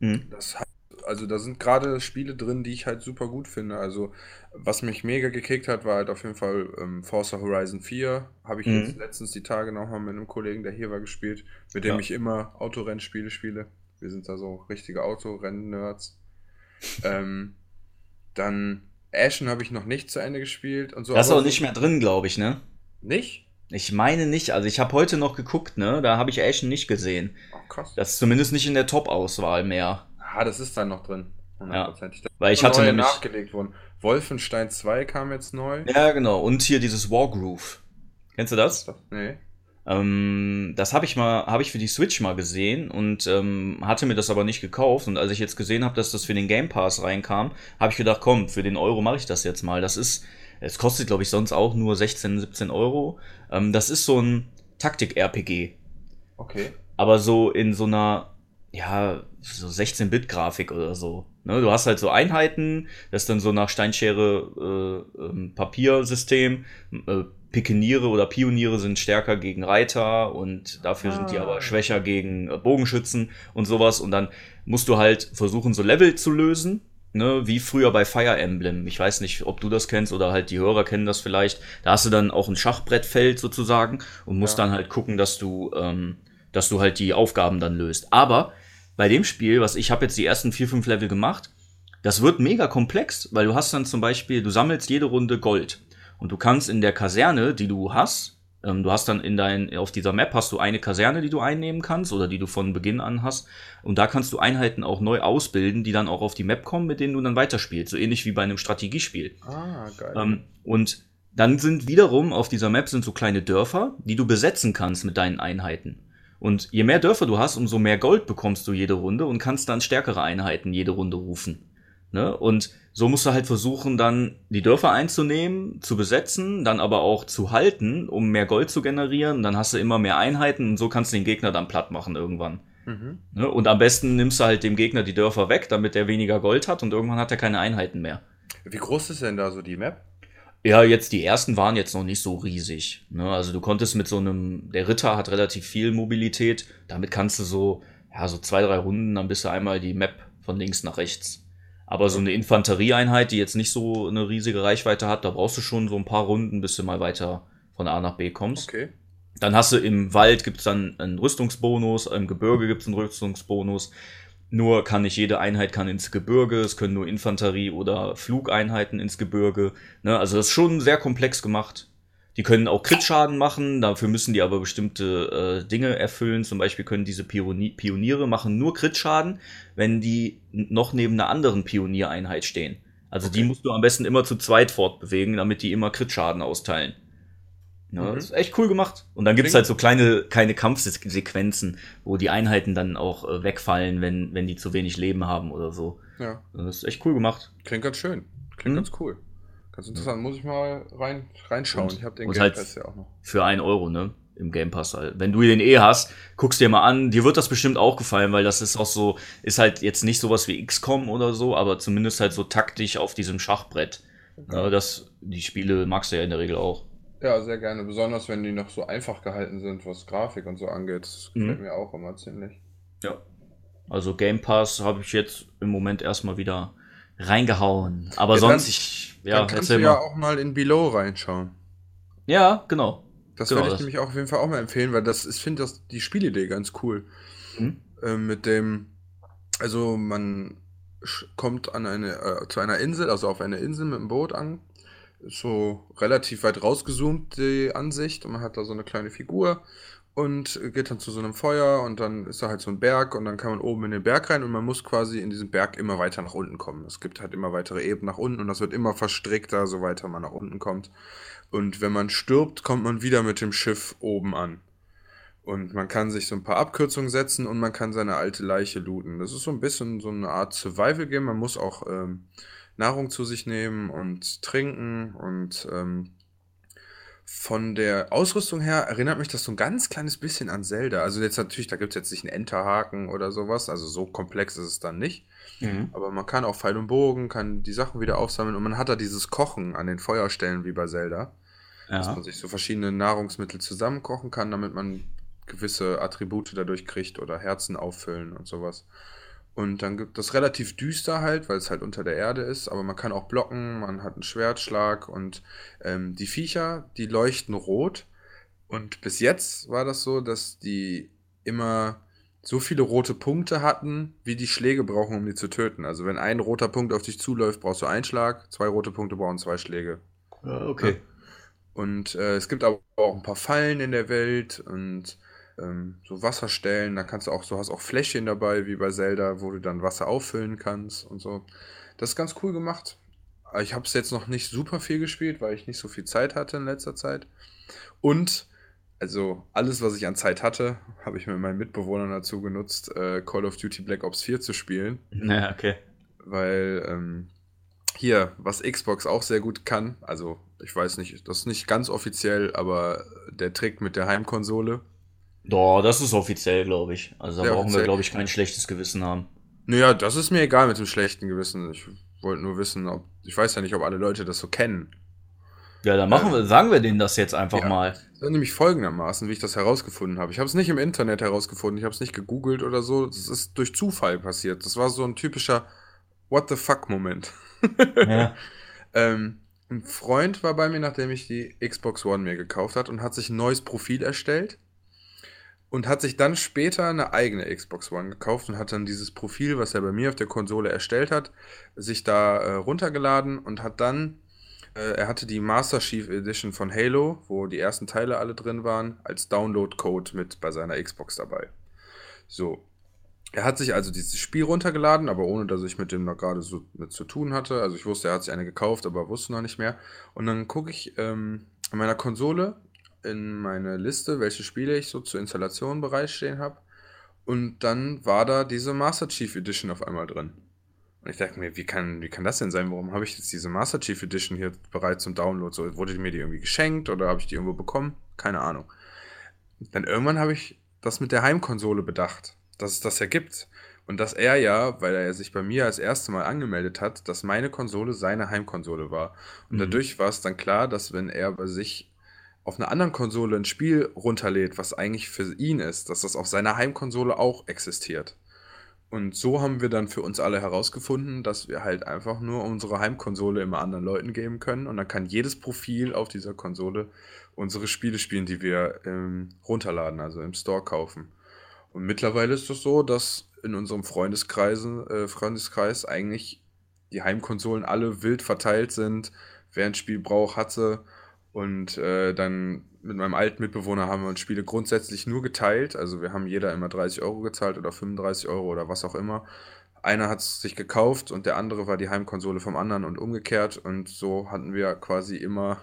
Mhm. das hat, also da sind gerade Spiele drin, die ich halt super gut finde. Also, was mich mega gekickt hat, war halt auf jeden Fall ähm, Forza Horizon 4. Habe ich Mhm. jetzt letztens die Tage nochmal mit einem Kollegen, der hier war, gespielt, mit dem Ja. ich immer Autorennspiele spiele. Wir sind da so richtige Autorennen-Nerds. ähm, dann Ashen habe ich noch nicht zu Ende gespielt und so. Das ist aber auch nicht mehr drin, glaube ich, ne? Nicht? Ich meine nicht. Also ich habe heute noch geguckt, ne? Da habe ich Ashen nicht gesehen. Oh, krass. Das ist zumindest nicht in der Top-Auswahl mehr. Ah, das ist dann noch drin. Hundertprozentig. Da Weil ich hatte nämlich. nachgelegt worden. Wolfenstein 2 kam jetzt neu. Ja, genau. Und hier dieses Wargroove. Kennst du das? Nee. Ähm, das habe ich mal, habe ich für die Switch mal gesehen und ähm, hatte mir das aber nicht gekauft. Und als ich jetzt gesehen habe, dass das für den Game Pass reinkam, habe ich gedacht, komm, für den Euro mache ich das jetzt mal. Das ist, es kostet, glaube ich, sonst auch nur 16, 17 Euro. Ähm, das ist so ein Taktik-RPG. Okay. aber so in so einer, ja, so 16-Bit-Grafik oder so. Ne? Du hast halt so Einheiten, das ist dann so nach Steinschere äh, ähm, Papiersystem. Äh, Pikeniere oder Pioniere sind stärker gegen Reiter und dafür sind die Ah. aber schwächer gegen äh, Bogenschützen und sowas. Und dann musst du halt versuchen, so Level zu lösen. Ne, wie früher bei Fire Emblem. Ich weiß nicht, ob du das kennst oder halt die Hörer kennen das vielleicht. Da hast du dann auch ein Schachbrettfeld sozusagen und musst Ja. dann halt gucken, dass du, ähm, dass du halt die Aufgaben dann löst. Aber bei dem Spiel, was ich habe jetzt die ersten vier, fünf Level gemacht, das wird mega komplex, weil du hast dann zum Beispiel, du sammelst jede Runde Gold und du kannst in der Kaserne, die du hast, ähm, du hast dann in dein, auf dieser Map hast du eine Kaserne, die du einnehmen kannst oder die du von Beginn an hast und da kannst du Einheiten auch neu ausbilden, die dann auch auf die Map kommen, mit denen du dann weiterspielst, so ähnlich wie bei einem Strategiespiel. Ah, geil. Ähm, und dann sind wiederum auf dieser Map sind so kleine Dörfer, die du besetzen kannst mit deinen Einheiten. Und je mehr Dörfer du hast, umso mehr Gold bekommst du jede Runde und kannst dann stärkere Einheiten jede Runde rufen. Ne? Und so musst du halt versuchen, dann die Dörfer einzunehmen, zu besetzen, dann aber auch zu halten, um mehr Gold zu generieren. Dann hast du immer mehr Einheiten und so kannst du den Gegner dann platt machen irgendwann. mhm. Ne? Und am besten nimmst du halt dem Gegner die Dörfer weg, damit er weniger Gold hat und irgendwann hat er keine Einheiten mehr. Wie groß ist denn da so die Map? Ja, jetzt die ersten waren jetzt noch nicht so riesig. Ne? Also du konntest mit so einem, der Ritter hat relativ viel Mobilität. Damit kannst du so, ja, so zwei, drei Runden, dann bist du einmal die Map von links nach rechts. Aber so eine Infanterieeinheit, die jetzt nicht so eine riesige Reichweite hat, da brauchst du schon so ein paar Runden, bis du mal weiter von A nach B kommst. Okay. Dann hast du im Wald gibt's dann einen Rüstungsbonus, im Gebirge gibt's einen Rüstungsbonus. Nur kann nicht jede Einheit kann ins Gebirge, es können nur Infanterie- oder Flugeinheiten ins Gebirge. Ne? Also das ist schon sehr komplex gemacht. Die können auch Crit-Schaden machen, dafür müssen die aber bestimmte äh, Dinge erfüllen. Zum Beispiel können diese Pioni Pioniere machen nur Crit-Schaden, wenn die noch neben einer anderen Pioniereinheit stehen. Also die Okay. musst du am besten immer zu zweit fortbewegen, damit die immer Crit-Schaden austeilen. Ja, Mhm. Das ist echt cool gemacht. Und dann gibt's Klingt- halt so kleine, kleine Kampfsequenzen, wo die Einheiten dann auch äh, wegfallen, wenn, wenn die zu wenig Leben haben oder so. Ja. Das ist echt cool gemacht. Klingt ganz schön. Klingt Mhm. ganz cool. Ganz interessant, muss ich mal rein, reinschauen. Und- ich habe den Game halt- Pass ja auch noch. Für ein Euro, ne? Im Game Pass. halt. Wenn du den eh hast, guckst dir mal an. Dir wird das bestimmt auch gefallen, weil das ist auch so, ist halt jetzt nicht sowas wie XCOM oder so, aber zumindest halt so taktisch auf diesem Schachbrett. Ja, das, die Spiele magst du ja in der Regel auch. Ja, sehr gerne. Besonders wenn die noch so einfach gehalten sind, was Grafik und so angeht. Das Mhm. gefällt mir auch immer ziemlich. Ja. Also Game Pass habe ich jetzt im Moment erstmal wieder reingehauen. Aber Ja, sonst, dann- ich, ja, Dann kannst du erzähl ja mal. auch mal in Below reinschauen. Ja, genau. Das Genau, werde ich das- nämlich auch auf jeden Fall auch mal empfehlen, weil das ich finde das die Spielidee ganz cool. Mhm. Ähm, mit dem, also man kommt an eine äh, zu einer Insel, also auf eine Insel mit dem Boot an. So relativ weit rausgezoomt die Ansicht und man hat da so eine kleine Figur und geht dann zu so einem Feuer und dann ist da halt so ein Berg und dann kann man oben in den Berg rein und man muss quasi in diesem Berg immer weiter nach unten kommen. Es gibt halt immer weitere Ebenen nach unten und das wird immer verstrickter, so weiter man nach unten kommt. Und wenn man stirbt, kommt man wieder mit dem Schiff oben an. Und man kann sich so ein paar Abkürzungen setzen und man kann seine alte Leiche looten. Das ist so ein bisschen so eine Art Survival-Game. Man muss auch ähm, Nahrung zu sich nehmen und trinken. Und ähm, von der Ausrüstung her erinnert mich das so ein ganz kleines bisschen an Zelda. Also jetzt natürlich, da gibt es jetzt nicht einen Enterhaken oder sowas. Also so komplex ist es dann nicht. Mhm. Aber man kann auch Pfeil und Bogen, kann die Sachen wieder aufsammeln und man hat da dieses Kochen an den Feuerstellen wie bei Zelda dass Ja. man sich so verschiedene Nahrungsmittel zusammenkochen kann, damit man gewisse Attribute dadurch kriegt oder Herzen auffüllen und sowas. Und dann gibt das relativ düster halt, weil es halt unter der Erde ist, aber man kann auch blocken, man hat einen Schwertschlag und ähm, die Viecher, die leuchten rot. Und bis jetzt war das so, dass die immer so viele rote Punkte hatten, wie die Schläge brauchen, um die zu töten. Also wenn ein roter Punkt auf dich zuläuft, brauchst du einen Schlag, zwei rote Punkte brauchen zwei Schläge. Ja, okay. Und äh, es gibt aber auch ein paar Fallen in der Welt und ähm, so Wasserstellen. Da kannst du auch, so hast auch Fläschchen dabei, wie bei Zelda, wo du dann Wasser auffüllen kannst und so. Das ist ganz cool gemacht. Ich habe es jetzt noch nicht super viel gespielt, weil ich nicht so viel Zeit hatte in letzter Zeit. Und, also alles, was ich an Zeit hatte, habe ich mit meinen Mitbewohnern dazu genutzt, äh, Call of Duty Black Ops 4 zu spielen <laughs> Ja, okay. weil ähm, hier, was Xbox auch sehr gut kann, also ich weiß nicht, das ist nicht ganz offiziell, aber der Trick mit der Heimkonsole. Doch, das ist offiziell, glaube ich. Also da Sehr brauchen wir, offiziell. glaube ich, kein schlechtes Gewissen haben. Naja, das ist mir egal mit dem schlechten Gewissen. Ich wollte nur wissen, ob, ich weiß ja nicht, ob alle Leute das so kennen. Ja, dann machen wir, sagen wir denen das jetzt einfach Ja. mal. Das ist nämlich folgendermaßen, wie ich das herausgefunden habe. Ich habe es nicht im Internet herausgefunden, ich habe es nicht gegoogelt oder so. Das ist durch Zufall passiert. Das war so ein typischer What the fuck-Moment. Ja. <laughs> Ähm, ein Freund war bei mir, nachdem ich die Xbox One mir gekauft hat und hat sich ein neues Profil erstellt und hat sich dann später eine eigene Xbox One gekauft und hat dann dieses Profil, was er bei mir auf der Konsole erstellt hat, sich da äh, runtergeladen und hat dann, äh, er hatte die Master Chief Edition von Halo, wo die ersten Teile alle drin waren, als Download-Code mit bei seiner Xbox dabei. So, er hat sich also dieses Spiel runtergeladen, aber ohne dass ich mit dem noch gerade so mit zu tun hatte. Also ich wusste, er hat sich eine gekauft, aber wusste noch nicht mehr. Und dann gucke ich ähm, in meiner Konsole in meine Liste, welche Spiele ich so zur Installation bereitstehen habe. Und dann war da diese Master Chief Edition auf einmal drin. Und ich dachte mir, wie kann, wie kann das denn sein? Warum habe ich jetzt diese Master Chief Edition hier bereit zum Download? So, wurde mir die irgendwie geschenkt oder habe ich die irgendwo bekommen? Keine Ahnung. Dann irgendwann habe ich das mit der Heimkonsole bedacht, dass es das ja gibt. Und dass er ja, weil er sich bei mir als erstes Mal angemeldet hat, dass meine Konsole seine Heimkonsole war. Und Mhm. dadurch war es dann klar, dass wenn er bei sich auf einer anderen Konsole ein Spiel runterlädt, was eigentlich für ihn ist, dass das auf seiner Heimkonsole auch existiert. Und so haben wir dann für uns alle herausgefunden, dass wir halt einfach nur unsere Heimkonsole immer anderen Leuten geben können. Und dann kann jedes Profil auf dieser Konsole unsere Spiele spielen, die wir ähm, runterladen, also im Store kaufen. Und mittlerweile ist es so, dass in unserem Freundeskreisen, äh, Freundeskreis eigentlich die Heimkonsolen alle wild verteilt sind. Wer ein Spiel braucht, hat sie. Und äh, dann mit meinem alten Mitbewohner haben wir uns Spiele grundsätzlich nur geteilt. Also wir haben jeder immer 30 Euro gezahlt oder 35 Euro oder was auch immer. Einer hat es sich gekauft und der andere war die Heimkonsole vom anderen und umgekehrt. Und so hatten wir quasi immer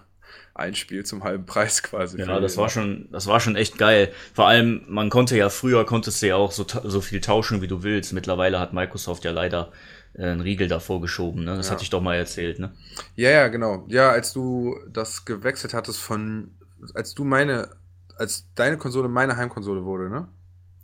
ein Spiel zum halben Preis quasi. Ja, das war schon, das war schon echt geil. Vor allem, man konnte ja früher konntest du ja auch so, so viel tauschen, wie du willst. Mittlerweile hat Microsoft ja leider einen Riegel davor geschoben. Ne? Das Ja. hatte ich doch mal erzählt. Ne? Ja, ja, genau. Ja, als du das gewechselt hattest von, als du meine, als deine Konsole meine Heimkonsole wurde, ne?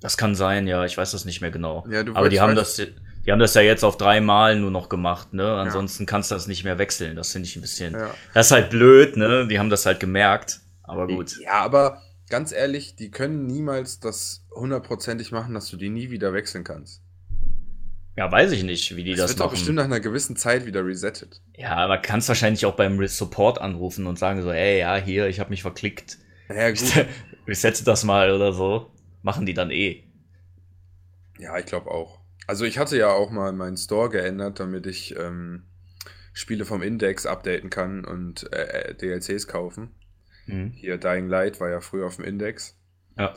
Das kann sein, ja. Ich weiß das nicht mehr genau. Ja, du Aber die haben das, die haben das ja jetzt auf dreimal nur noch gemacht. Ne? Ansonsten kannst du das nicht mehr wechseln. Das finde ich ein bisschen. Ja. Das ist halt blöd. Ne? Die haben das halt gemerkt. Aber gut. Ja, aber ganz ehrlich, die können niemals das hundertprozentig machen, dass du die nie wieder wechseln kannst. Ja, weiß ich nicht, wie die Das das, wird doch machen. bestimmt nach einer gewissen Zeit wieder resettet. Ja, aber kannst wahrscheinlich auch beim Support anrufen und sagen so, ey, ja, hier, ich habe mich verklickt. Ja, gut. <laughs> Resetze das mal oder so. Machen die dann eh. Ja, ich glaube auch. Also ich hatte ja auch mal meinen Store geändert, damit ich ähm, Spiele vom Index updaten kann und äh, äh, DLCs kaufen. Mhm. Hier Dying Light war ja früher auf dem Index Ja.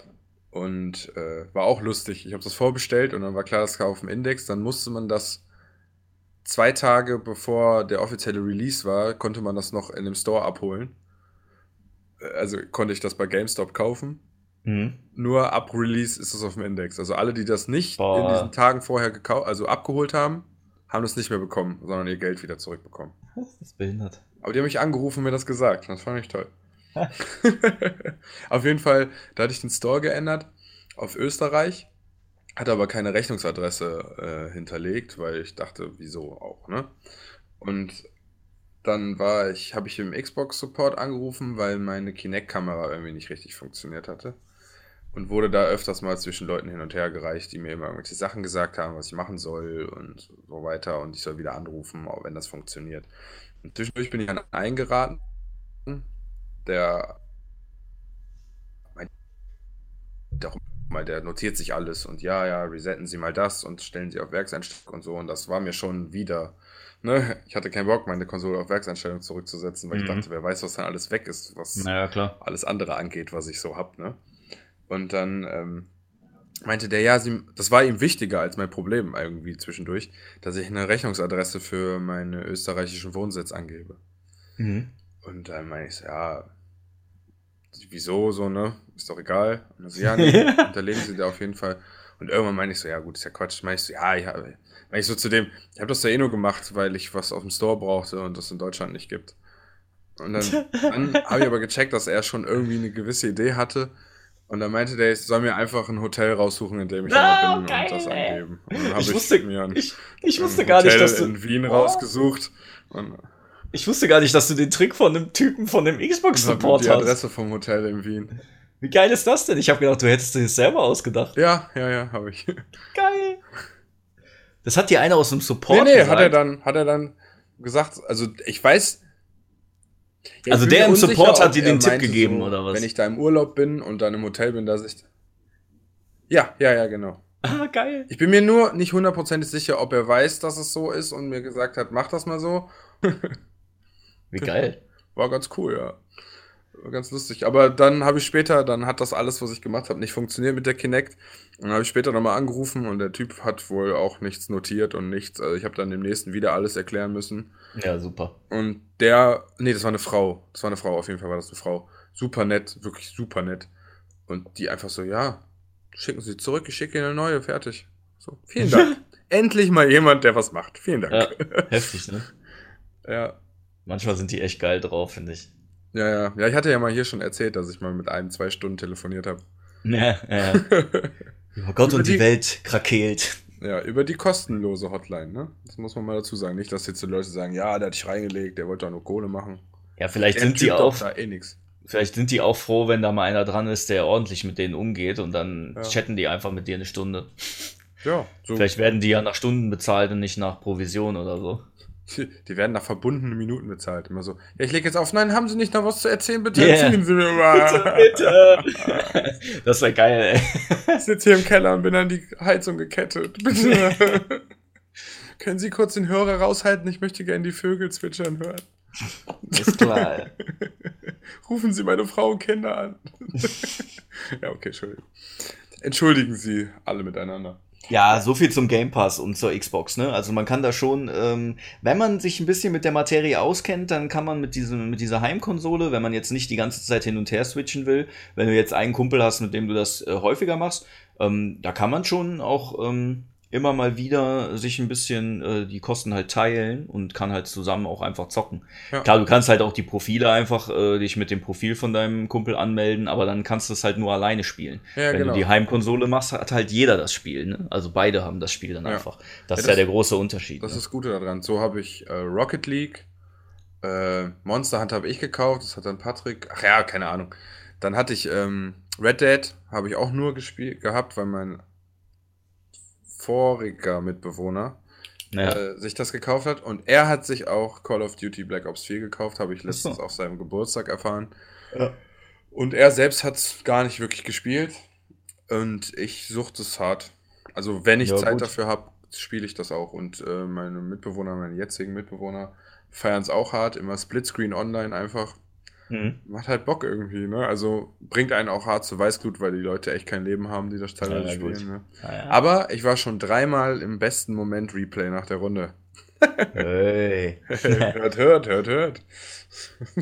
Und äh, war auch lustig. Ich habe das vorbestellt und dann war klar, das kam auf dem Index. Dann musste man das zwei Tage bevor der offizielle Release war, konnte man das noch in dem Store abholen. Äh, Also konnte ich das bei GameStop kaufen. Mhm. Nur ab Release ist es auf dem Index. Also alle, die das nicht Boah. in diesen Tagen vorher gekauft, also abgeholt haben, haben das nicht mehr bekommen, sondern ihr Geld wieder zurückbekommen. Das ist behindert. Aber die haben mich angerufen und mir das gesagt. Das fand ich toll. <laughs> auf jeden Fall, da hatte ich den Store geändert auf Österreich, hatte aber keine Rechnungsadresse äh, hinterlegt, weil ich dachte, wieso auch, ne? Und dann war ich, habe ich im Xbox Support angerufen, weil meine Kinect-Kamera irgendwie nicht richtig funktioniert hatte. Und wurde da öfters mal zwischen Leuten hin und her gereicht, die mir immer irgendwelche Sachen gesagt haben, was ich machen soll und so weiter. Und ich soll wieder anrufen, auch wenn das funktioniert. Und zwischendurch bin ich an einen geraten, der, der, mal, der notiert sich alles und ja, ja, resetten Sie mal das und stellen Sie auf Werkseinstellung und so. Und das war mir schon wieder, ne? Ich hatte keinen Bock, meine Konsole auf Werkseinstellung zurückzusetzen, weil ich Mhm. dachte, wer weiß, was dann alles weg ist, was Naja, klar. alles andere angeht, was ich so hab, ne? Und dann ähm, meinte der, ja, sie, das war ihm wichtiger als mein Problem irgendwie zwischendurch, dass ich eine Rechnungsadresse für meinen österreichischen Wohnsitz angebe. Mhm. Und dann meine ich so, ja, wieso so, ne? Ist doch egal. Und dann so, ja, nee, <laughs> hinterlegen Sie da auf jeden Fall. Und irgendwann meine ich so, ja gut, ist ja Quatsch. Meine ich so, ja, ja, meine ich so zu dem, ich habe das ja eh nur gemacht, weil ich was auf dem Store brauchte und das in Deutschland nicht gibt. Und dann, <laughs> dann habe ich aber gecheckt, dass er schon irgendwie eine gewisse Idee hatte. Und dann meinte der, ich soll mir einfach ein Hotel raussuchen, in dem ich immer bin geil, und das angeben. Und dann habe Ich ich, mir ein, Ich, ich ein wusste gar nicht, Hotel dass du. in Wien Oh. rausgesucht und Ich wusste gar nicht, dass du den Trick von einem Typen von dem Xbox-Support die hast. Adresse vom Hotel in Wien. Wie geil ist das denn? Ich habe gedacht, du hättest dir das selber ausgedacht. Ja, ja, ja, habe ich. Geil. Das hat dir einer aus dem Support nee, nee, gesagt. hat er dann, hat er dann gesagt, also ich weiß. Ja, Also ich der im Support hat dir den Tipp gegeben, oder was? Wenn ich da im Urlaub bin und dann im Hotel bin, dass ich. Ja, ja, ja, genau. <laughs> Ah, geil. Ich bin mir nur nicht hundertprozentig sicher, ob er weiß, dass es so ist und mir gesagt hat, mach das mal so. <laughs> Wie geil. War ganz cool, ja. War ganz lustig. Aber dann habe ich später, dann hat das alles, was ich gemacht habe, nicht funktioniert mit der Kinect. Und dann habe ich später nochmal angerufen und der Typ hat wohl auch nichts notiert und nichts. Also ich habe dann dem nächsten wieder alles erklären müssen. Ja, super. Und der, nee, das war eine Frau. Das war eine Frau, auf jeden Fall war das eine Frau. Super nett, wirklich super nett. Und die einfach so, ja, schicken Sie zurück, ich schicke Ihnen eine neue, fertig. So, vielen Dank. <laughs> Endlich mal jemand, der was macht. Vielen Dank. Ja, <laughs> heftig, ne? ja. Manchmal sind die echt geil drauf, finde ich. Ja, ja. Ja, ich hatte ja mal hier schon erzählt, dass ich mal mit einem zwei Stunden telefoniert habe. <laughs> Ja, ja. <laughs> Oh Gott Über und die die- Welt krakeelt. ja, über die kostenlose Hotline, ne? Das muss man mal dazu sagen. Nicht, dass jetzt die Leute sagen, ja, der hat dich reingelegt, der wollte doch nur Kohle machen. Ja, vielleicht Der sind die Typ auch, doch da eh nix. vielleicht sind die auch froh, wenn da mal einer dran ist, der ordentlich mit denen umgeht und dann Ja. chatten die einfach mit dir eine Stunde. Ja, so. Vielleicht werden die ja nach Stunden bezahlt und nicht nach Provision oder so. <laughs> Die werden nach verbundenen Minuten bezahlt. Immer so, ja, ich lege jetzt auf. Nein, haben Sie nicht noch was zu erzählen? Bitte Yeah. erzählen Sie mir mal. Bitte! <laughs> Das wäre geil, ey. Ich sitze hier im Keller und bin an die Heizung gekettet. <laughs> Bitte. Können Sie kurz den Hörer raushalten? Ich möchte gerne die Vögel zwitschern hören. Ist klar, ey. Rufen Sie meine Frau und Kinder an. ja, okay, Entschuldigung. Entschuldigen Sie alle miteinander. Ja, so viel zum Game Pass und zur Xbox, ne? Also man kann da schon, ähm, wenn man sich ein bisschen mit der Materie auskennt, dann kann man mit diesem, mit dieser Heimkonsole, wenn man jetzt nicht die ganze Zeit hin und her switchen will, wenn du jetzt einen Kumpel hast, mit dem du das äh, häufiger machst, ähm, da kann man schon auch ähm, immer mal wieder sich ein bisschen äh, die Kosten halt teilen und kann halt zusammen auch einfach zocken. Ja. Klar, du kannst halt auch die Profile einfach äh, dich mit dem Profil von deinem Kumpel anmelden, aber dann kannst du es halt nur alleine spielen. Ja, Wenn genau. du die Heimkonsole machst, hat halt jeder das Spiel. Ne? Also beide haben das Spiel dann Ja. einfach. Das ist Ja, ja das- der große Unterschied. Das ne? ist das Gute daran. So habe ich äh, Rocket League, äh, Monster Hunter habe ich gekauft, das hat dann Patrick. Ach ja, keine Ahnung. Dann hatte ich ähm, Red Dead, habe ich auch nur gespielt gehabt, weil mein voriger Mitbewohner ja. äh, sich das gekauft hat. Und er hat sich auch Call of Duty Black Ops 4 gekauft, habe ich Ach so. letztens auf seinem Geburtstag erfahren. Ja. Und er selbst hat es gar nicht wirklich gespielt. Und ich suchte es hart. Also wenn ich Ja, Zeit gut. dafür habe, spiele ich das auch. Und äh, meine Mitbewohner, meine jetzigen Mitbewohner, feiern es auch hart. Immer Splitscreen online einfach. Mhm. Macht halt Bock irgendwie, ne? Also bringt einen auch hart zu Weißglut, weil die Leute echt kein Leben haben, die das teilweise Ja, spielen. Ne? Ja, ja. Aber ich war schon dreimal im besten Moment Replay nach der Runde. Hey. <laughs> hört, hört, hört, hört.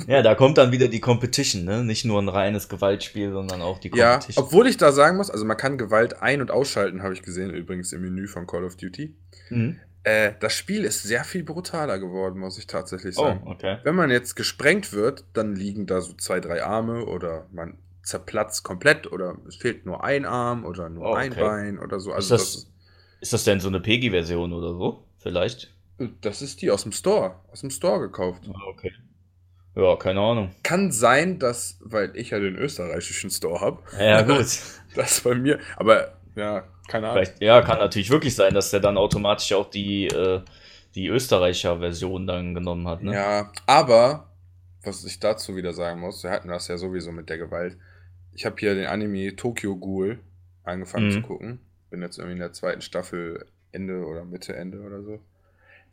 ja, da kommt dann wieder die Competition, ne? Nicht nur ein reines Gewaltspiel, sondern auch die Ja, Competition. obwohl ich da sagen muss, also man kann Gewalt ein- und ausschalten, habe ich gesehen, übrigens im Menü von Call of Duty. Mhm. Äh, das Spiel ist sehr viel brutaler geworden, muss ich tatsächlich Oh, sagen. okay. Wenn man jetzt gesprengt wird, dann liegen da so zwei, drei Arme oder man zerplatzt komplett oder es fehlt nur ein Arm oder nur Oh, ein okay. Bein oder so. Ist Also das, das, ist das denn so eine PEGI-Version oder so? Vielleicht? das, ist die aus dem Store, aus dem Store gekauft. Ah, okay. Ja, keine Ahnung. Kann sein, dass, weil ich ja den österreichischen Store habe, Ja, gut. <laughs> das bei mir, aber ja, keine Ahnung. Vielleicht, ja, kann natürlich wirklich sein, dass der dann automatisch auch die, äh, die Österreicher Version dann genommen hat, ne? Ja, aber was ich dazu wieder sagen muss, wir hatten das ja sowieso mit der Gewalt. Ich habe hier den Anime Tokyo Ghoul angefangen Mhm. zu gucken. Bin jetzt irgendwie in der zweiten Staffel Ende oder Mitte Ende oder so.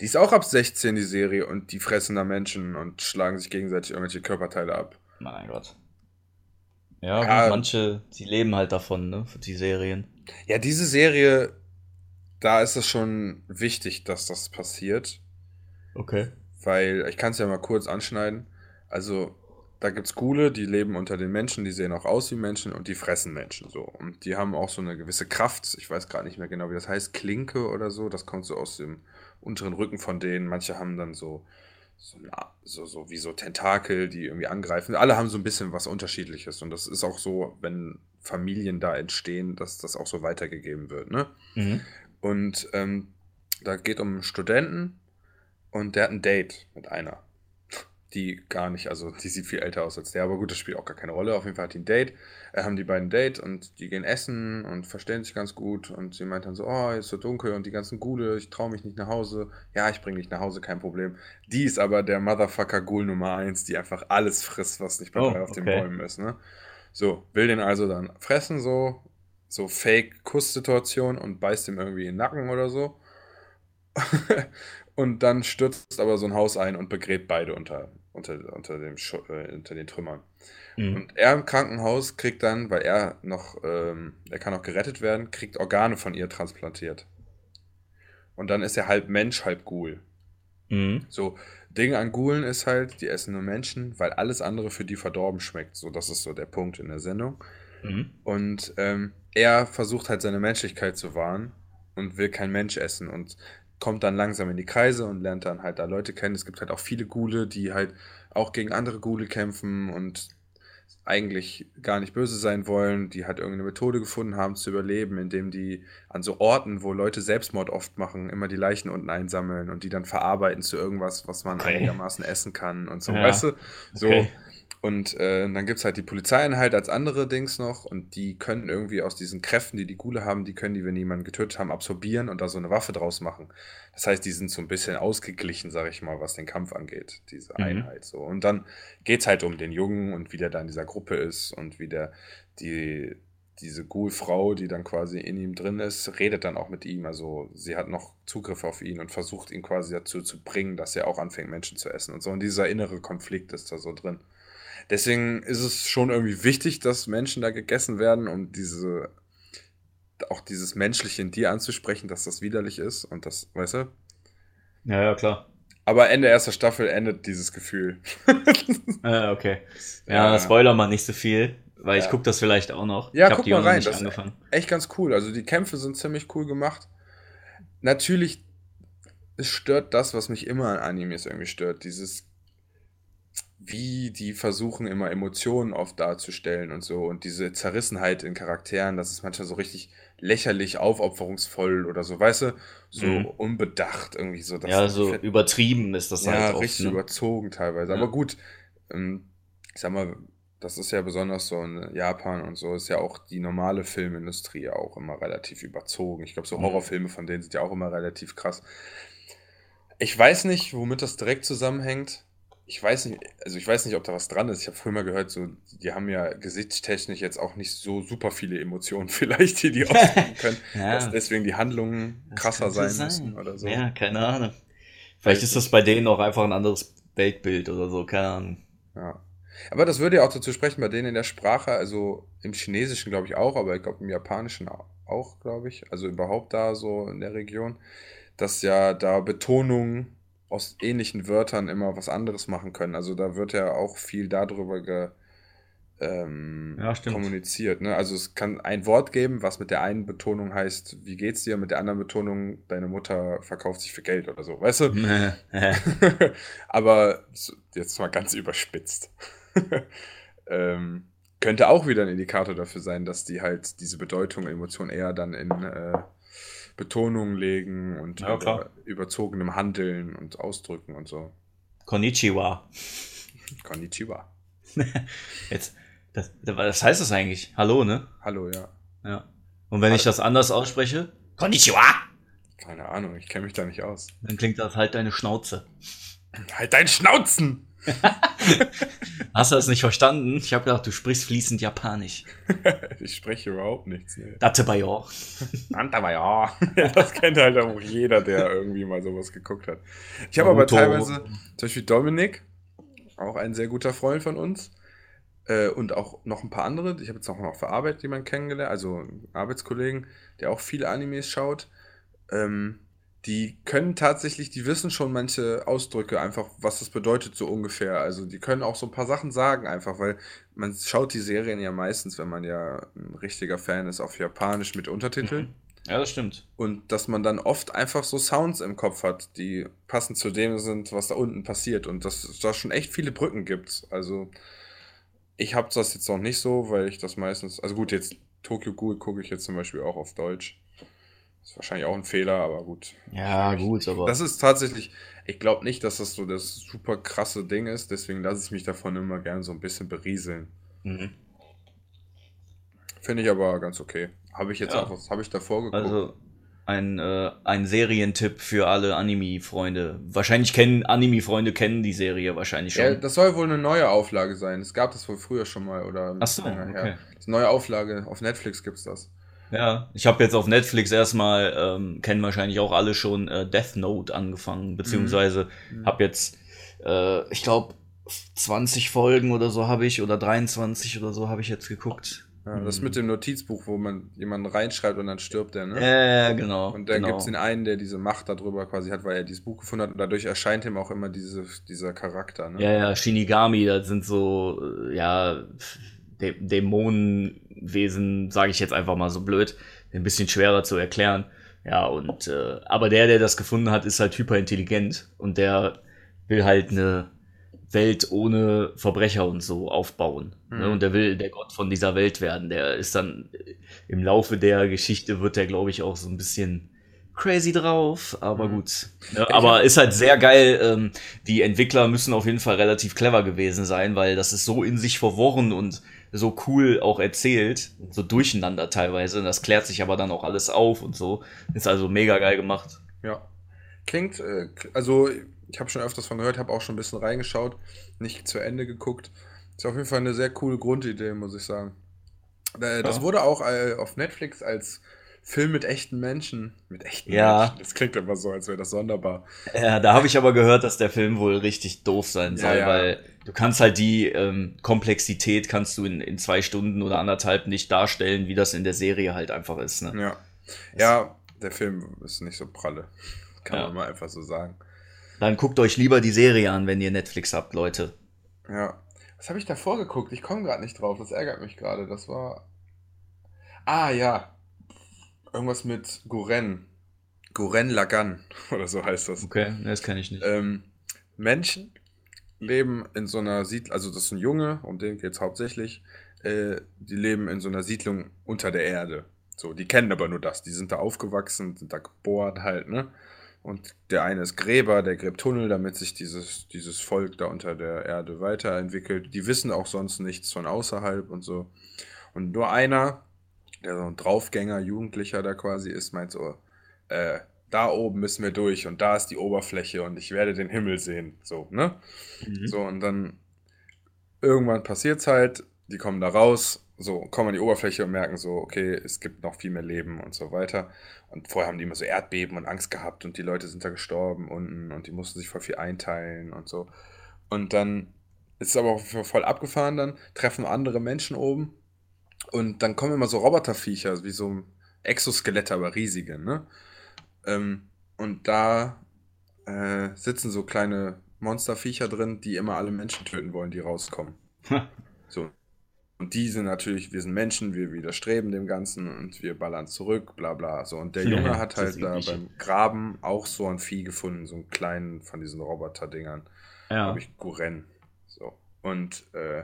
Die ist auch ab 16, die Serie, und die fressen da Menschen und schlagen sich gegenseitig irgendwelche Körperteile ab. Mein Gott. Ja, Ja. gut, manche, die leben halt davon, ne? Für die Serien. Ja, diese Serie, da ist es schon wichtig, dass das passiert. Okay. weil ich kann es ja mal kurz anschneiden. Also, da gibt's Ghule, die leben unter den Menschen, die sehen auch aus wie Menschen und die fressen Menschen so. Und die haben auch so eine gewisse Kraft. Ich weiß gerade nicht mehr genau, wie das heißt, Klinke oder so. Das kommt so aus dem unteren Rücken von denen. Manche haben dann so so, so, so wie so Tentakel, die irgendwie angreifen. Alle haben so ein bisschen was Unterschiedliches. Und das ist auch so, wenn Familien da entstehen, dass das auch so weitergegeben wird. Ne? Mhm. Und ähm, da geht um einen Studenten und der hat ein Date mit einer. Die gar nicht, also die sieht viel älter aus als der, aber gut, das spielt auch gar keine Rolle. Auf jeden Fall hat die ein Date. Äh, haben die beiden ein Date und die gehen essen und verstehen sich ganz gut. Und sie meint dann so: Oh, ist so dunkel und die ganzen Gule, ich traue mich nicht nach Hause. Ja, ich bringe dich nach Hause, kein Problem. Die ist aber der Motherfucker Ghoul Nummer 1, die einfach alles frisst, was nicht bei Oh, auf den okay. Bäumen ist, ne? So, will den also dann fressen, so, so Fake-Kuss-Situation und beißt ihm irgendwie in den Nacken oder so. <laughs> und dann stürzt aber so ein Haus ein und begräbt beide unter, unter, unter, dem äh, unter den Trümmern. Mhm. Und er im Krankenhaus kriegt dann, weil er noch, ähm, er kann auch gerettet werden, kriegt Organe von ihr transplantiert. Und dann ist er halb Mensch, halb Ghoul. Mhm. So, Ding an Ghoulen ist halt, die essen nur Menschen, weil alles andere für die verdorben schmeckt. So, das ist so der Punkt in der Sendung. Mhm. Und ähm, er versucht halt seine Menschlichkeit zu wahren und will kein Mensch essen und kommt dann langsam in die Kreise und lernt dann halt da Leute kennen. Es gibt halt auch viele Ghule, die halt auch gegen andere Ghule kämpfen und eigentlich gar nicht böse sein wollen, die halt irgendeine Methode gefunden haben zu überleben, indem die an so Orten, wo Leute Selbstmord oft machen, immer die Leichen unten einsammeln und die dann verarbeiten zu irgendwas, was man Okay. einigermaßen essen kann und so, Ja. weißt du? So. Okay. Und äh, dann gibt es halt die Polizeieinheit als andere Dings noch und die können irgendwie aus diesen Kräften, die die Gule haben, die können die, wenn die jemanden getötet haben, absorbieren und da so eine Waffe draus machen. Das heißt, die sind so ein bisschen ausgeglichen, sag ich mal, was den Kampf angeht, diese Mhm. Einheit. So. Und dann geht's halt um den Jungen und wie der da in dieser Gruppe ist und wie der die diese Ghoul-Frau, die dann quasi in ihm drin ist, redet dann auch mit ihm. Also sie hat noch Zugriff auf ihn und versucht ihn quasi dazu zu bringen, dass er auch anfängt, Menschen zu essen und so. Und dieser innere Konflikt ist da so drin. Deswegen ist es schon irgendwie wichtig, dass Menschen da gegessen werden, um diese auch dieses Menschliche in dir anzusprechen, dass das widerlich ist und das, weißt du? Ja, ja, klar. Aber Ende erster Staffel endet dieses Gefühl. <laughs> Äh, okay. Ja, Ja. spoiler mal nicht so viel, weil ich Ja. guck das vielleicht auch noch. Ja, ich hab guck die mal rein, das- angefangen. Echt ganz cool. Also die Kämpfe sind ziemlich cool gemacht. natürlich, es stört das, was mich immer an Animes irgendwie stört. Dieses, wie die versuchen, immer Emotionen oft darzustellen und so. Und diese Zerrissenheit in Charakteren, das ist manchmal so richtig lächerlich, aufopferungsvoll oder so, weißt du? So Mhm. unbedacht irgendwie so. Ja, so übertrieben ist das ja, halt oft. richtig ne? überzogen teilweise. Ja. Aber gut, ähm, ich sag mal, das ist ja besonders so in Japan und so, ist ja auch die normale Filmindustrie auch immer relativ überzogen. Ich glaube, so. Horrorfilme von denen sind ja auch immer relativ krass. Ich weiß nicht, womit das direkt zusammenhängt. Ich weiß nicht, also ich weiß nicht, ob da was dran ist. Ich habe früher mal gehört, so, die haben ja gesichtstechnisch jetzt auch nicht so super viele Emotionen, <laughs> vielleicht, die die <laughs> ausdrücken können. Ja. dass deswegen die Handlungen Das krasser könnte sein, müssen oder so. Ja, keine Ahnung. Vielleicht ist das bei denen auch einfach ein anderes Weltbild oder so, keine Ahnung. Ja. Aber das würde ja auch dazu sprechen, bei denen in der Sprache, also im Chinesischen glaube ich auch, aber ich glaube im Japanischen au- auch, glaube ich, also überhaupt da so in der Region, dass ja da Betonungen aus ähnlichen Wörtern immer was anderes machen können. Also da wird ja auch viel darüber ge, ähm, Ja, kommuniziert. Ne? Also es kann ein Wort geben, was mit der einen Betonung heißt, wie geht's dir, mit der anderen Betonung, deine Mutter verkauft sich für Geld oder so, weißt du? <laughs> <laughs> Aber jetzt mal ganz überspitzt. <laughs> ähm, könnte auch wieder ein Indikator dafür sein, dass die halt diese Bedeutung, Emotion eher dann in äh, Betonungen legen und Ja, über, überzogenem Handeln und Ausdrücken und so. Konnichiwa. Konnichiwa. <laughs> Jetzt, das, was heißt das eigentlich? Hallo, ne? Hallo, ja. Ja. Und wenn ich das anders ausspreche? Konnichiwa! Keine Ahnung, ich kenne mich da nicht aus. Dann klingt das halt deine Schnauze. Halt dein Schnauzen! <laughs> Hast du das nicht verstanden? Ich habe gedacht, du sprichst fließend Japanisch. <laughs> ich spreche überhaupt nichts. Ne. Datebayo. Aber ja, <laughs> das kennt halt auch jeder, der irgendwie mal sowas geguckt hat. Ich habe aber teilweise, zum Beispiel Dominik, auch ein sehr guter Freund von uns, äh, und auch noch ein paar andere. Ich habe jetzt auch noch für Arbeit jemanden kennengelernt, also einen Arbeitskollegen, der auch viele Animes schaut. Ähm, die können tatsächlich, die wissen schon manche Ausdrücke einfach, was das bedeutet so ungefähr. Also die können auch so ein paar Sachen sagen einfach, weil man schaut die Serien ja meistens, wenn man ja ein richtiger Fan ist, auf Japanisch mit Untertiteln. Ja, das stimmt. Und dass man dann oft einfach so Sounds im Kopf hat, die passend zu dem sind, was da unten passiert. Und dass es da schon echt viele Brücken gibt. Also ich habe das jetzt noch nicht so, weil ich das meistens, also gut, jetzt Tokyo Ghoul gucke ich jetzt zum Beispiel auch auf Deutsch. Ist wahrscheinlich auch ein Fehler, aber gut. Ja, gut, aber. Das ist tatsächlich, ich glaube nicht, dass das so das super krasse Ding ist, deswegen lasse ich mich davon immer gern so ein bisschen berieseln. Mhm. Finde ich aber ganz okay. Habe ich jetzt Ja. auch, was habe ich davor geguckt? Also ein, äh, ein Serientipp für alle Anime-Freunde. Wahrscheinlich kennen Anime-Freunde kennen die Serie wahrscheinlich schon. Ja, das soll wohl eine neue Auflage sein. Es gab das wohl früher schon mal oder Ach so, okay. Das ist eine neue Auflage. Auf Netflix gibt's das. Ja, ich habe jetzt auf Netflix erstmal, ähm, kennen wahrscheinlich auch alle schon, äh, Death Note angefangen, beziehungsweise Mhm. habe jetzt, äh, ich glaube, 20 Folgen oder so habe ich, oder 23 oder so habe ich jetzt geguckt. Ja, Das Mhm. mit dem Notizbuch, wo man jemanden reinschreibt und dann stirbt der, ne? Ja, genau. Und dann genau. gibt's den einen, der diese Macht darüber quasi hat, weil er dieses Buch gefunden hat und dadurch erscheint ihm auch immer diese, dieser Charakter, ne? Ja, ja, Shinigami, das sind so, äh, ja, Dä Dämonenwesen, sage ich jetzt einfach mal so blöd, ein bisschen schwerer zu erklären. Ja, und, äh, aber der, der das gefunden hat, ist halt hyperintelligent und der will halt eine Welt ohne Verbrecher und so aufbauen. Ne? Mhm. Und der will der Gott von dieser Welt werden. Der ist dann äh, im Laufe der Geschichte wird der, glaube ich, auch so ein bisschen crazy drauf, aber Mhm. gut. Ja, aber ist halt sehr geil. Ähm, die Entwickler müssen auf jeden Fall relativ clever gewesen sein, weil das ist so in sich verworren und so cool auch erzählt, so durcheinander teilweise. Und das klärt sich aber dann auch alles auf und so. Ist also mega geil gemacht. Ja. Klingt, äh, also ich habe schon öfters von gehört, habe auch schon ein bisschen reingeschaut, nicht zu Ende geguckt. Ist auf jeden Fall eine sehr coole Grundidee, muss ich sagen. Äh, das Ja. wurde auch äh, auf Netflix als Film mit echten Menschen. Mit echten Ja. Menschen. Das klingt immer so, als wäre das sonderbar. Ja, da habe ich aber gehört, dass der Film wohl richtig doof sein Ja, soll, ja. weil du kannst halt die ähm, Komplexität kannst du in, in zwei Stunden oder anderthalb nicht darstellen, wie das in der Serie halt einfach ist. Ne? Ja. Ja, der Film ist nicht so pralle. Kann Ja. man mal einfach so sagen. Dann guckt euch lieber die Serie an, wenn ihr Netflix habt, Leute. Ja. Was habe ich davor geguckt? Ich komme gerade nicht drauf. Das ärgert mich gerade. Das war. Ah, ja. Irgendwas mit Guren. Guren Lagan <laughs> oder so heißt das. Okay, das kann ich nicht. Ähm, Menschen leben in so einer Siedlung, also das ist ein Junge, um den geht es hauptsächlich. Äh, die leben in so einer Siedlung unter der Erde. So, die kennen aber nur das. Die sind da aufgewachsen, sind da geboren halt, ne? Und der eine ist Gräber, der gräbt Tunnel, damit sich dieses, dieses Volk da unter der Erde weiterentwickelt. Die wissen auch sonst nichts von außerhalb und so. Und nur einer, der so ein Draufgänger, Jugendlicher da quasi ist, meint so, äh, da oben müssen wir durch und da ist die Oberfläche und ich werde den Himmel sehen. So, ne? Mhm. So, und dann irgendwann passiert's halt, die kommen da raus, so, kommen an die Oberfläche und merken so, okay, es gibt noch viel mehr Leben und so weiter. Und vorher haben die immer so Erdbeben und Angst gehabt und die Leute sind da gestorben unten und die mussten sich voll viel einteilen und so. Und dann ist es aber auch voll abgefahren dann, treffen andere Menschen oben und dann kommen immer so Roboterviecher, wie so Exoskelette, aber riesige, ne? Ähm, und da äh, sitzen so kleine Monsterviecher drin, die immer alle Menschen töten wollen, die rauskommen. so. Und die sind natürlich, wir sind Menschen, wir widerstreben dem Ganzen und wir ballern zurück, bla bla. So. Und der Ja, Junge hat halt da beim Graben auch so ein Vieh gefunden, so einen kleinen von diesen Roboter-Dingern. ja. Glaube ich, Guren. So. Und äh,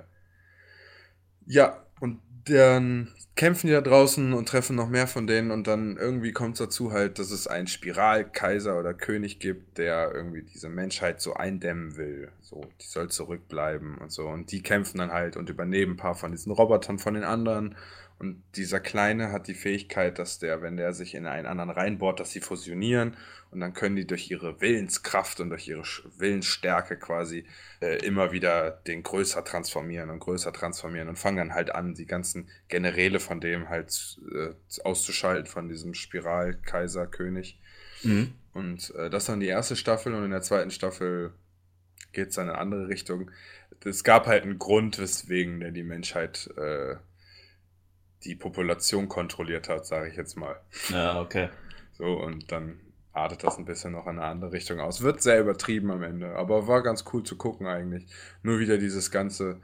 ja, und dann kämpfen die da draußen und treffen noch mehr von denen und dann irgendwie kommt es dazu halt, dass es einen Spiralkaiser oder König gibt, der irgendwie diese Menschheit so eindämmen will. So, die soll zurückbleiben und so. Und die kämpfen dann halt und übernehmen ein paar von diesen Robotern von den anderen. Und dieser Kleine hat die Fähigkeit, dass der, wenn der sich in einen anderen reinbohrt, dass sie fusionieren und dann können die durch ihre Willenskraft und durch ihre Willensstärke quasi äh, immer wieder den größer transformieren und größer transformieren und fangen dann halt an, die ganzen Generäle von dem halt äh, auszuschalten, von diesem Spiralkaiserkönig. Mhm. Und äh, das ist dann die erste Staffel und in der zweiten Staffel geht es dann in eine andere Richtung. Es gab halt einen Grund, weswegen der die Menschheit äh, die Population kontrolliert hat, sage ich jetzt mal. ja, okay. So, und dann artet das ein bisschen noch in eine andere Richtung aus. Wird sehr übertrieben am Ende, aber war ganz cool zu gucken eigentlich. Nur wieder dieses ganze,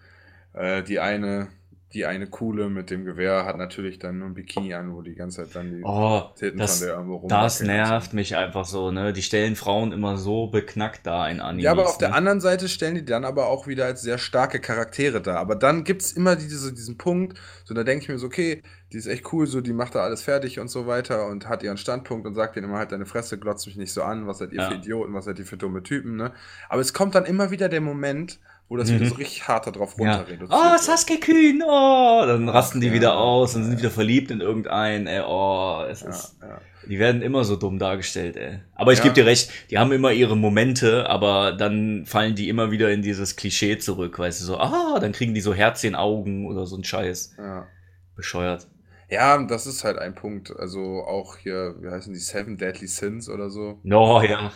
äh, die eine, die eine Coole mit dem Gewehr hat natürlich dann nur ein Bikini an, wo die ganze Zeit dann die Oh, Titten das, von der irgendwo das und so. nervt mich einfach so, ne? Die stellen Frauen immer so beknackt da in Animes. Ja, aber auf der ne? anderen Seite stellen die dann aber auch wieder als sehr starke Charaktere dar. Aber dann gibt es immer diese, diesen Punkt, so da denke ich mir so, okay, die ist echt cool, so die macht da alles fertig und so weiter und hat ihren Standpunkt und sagt denen immer halt, deine Fresse glotzt mich nicht so an, was seid ihr Ja. für Idioten, was seid ihr für dumme Typen, ne? Aber es kommt dann immer wieder der Moment, wo das Mhm. wieder so richtig hart darauf Ja. runter reduziert Oh. Sasuke Kühn, oh, dann rasten die ja, wieder aus und sind ja. wieder verliebt in irgendeinen, ey, oh, es Ja, ist, ja. die werden immer so dumm dargestellt, ey. Aber ich Ja. gebe dir recht, die haben immer ihre Momente, aber dann fallen die immer wieder in dieses Klischee zurück, weißt du, so, ah, dann kriegen die so Herzchenaugen oder so ein Scheiß. ja. Bescheuert. Ja, das ist halt ein Punkt. Also auch hier, wie heißen die, Seven Deadly Sins oder so. Oh, ja.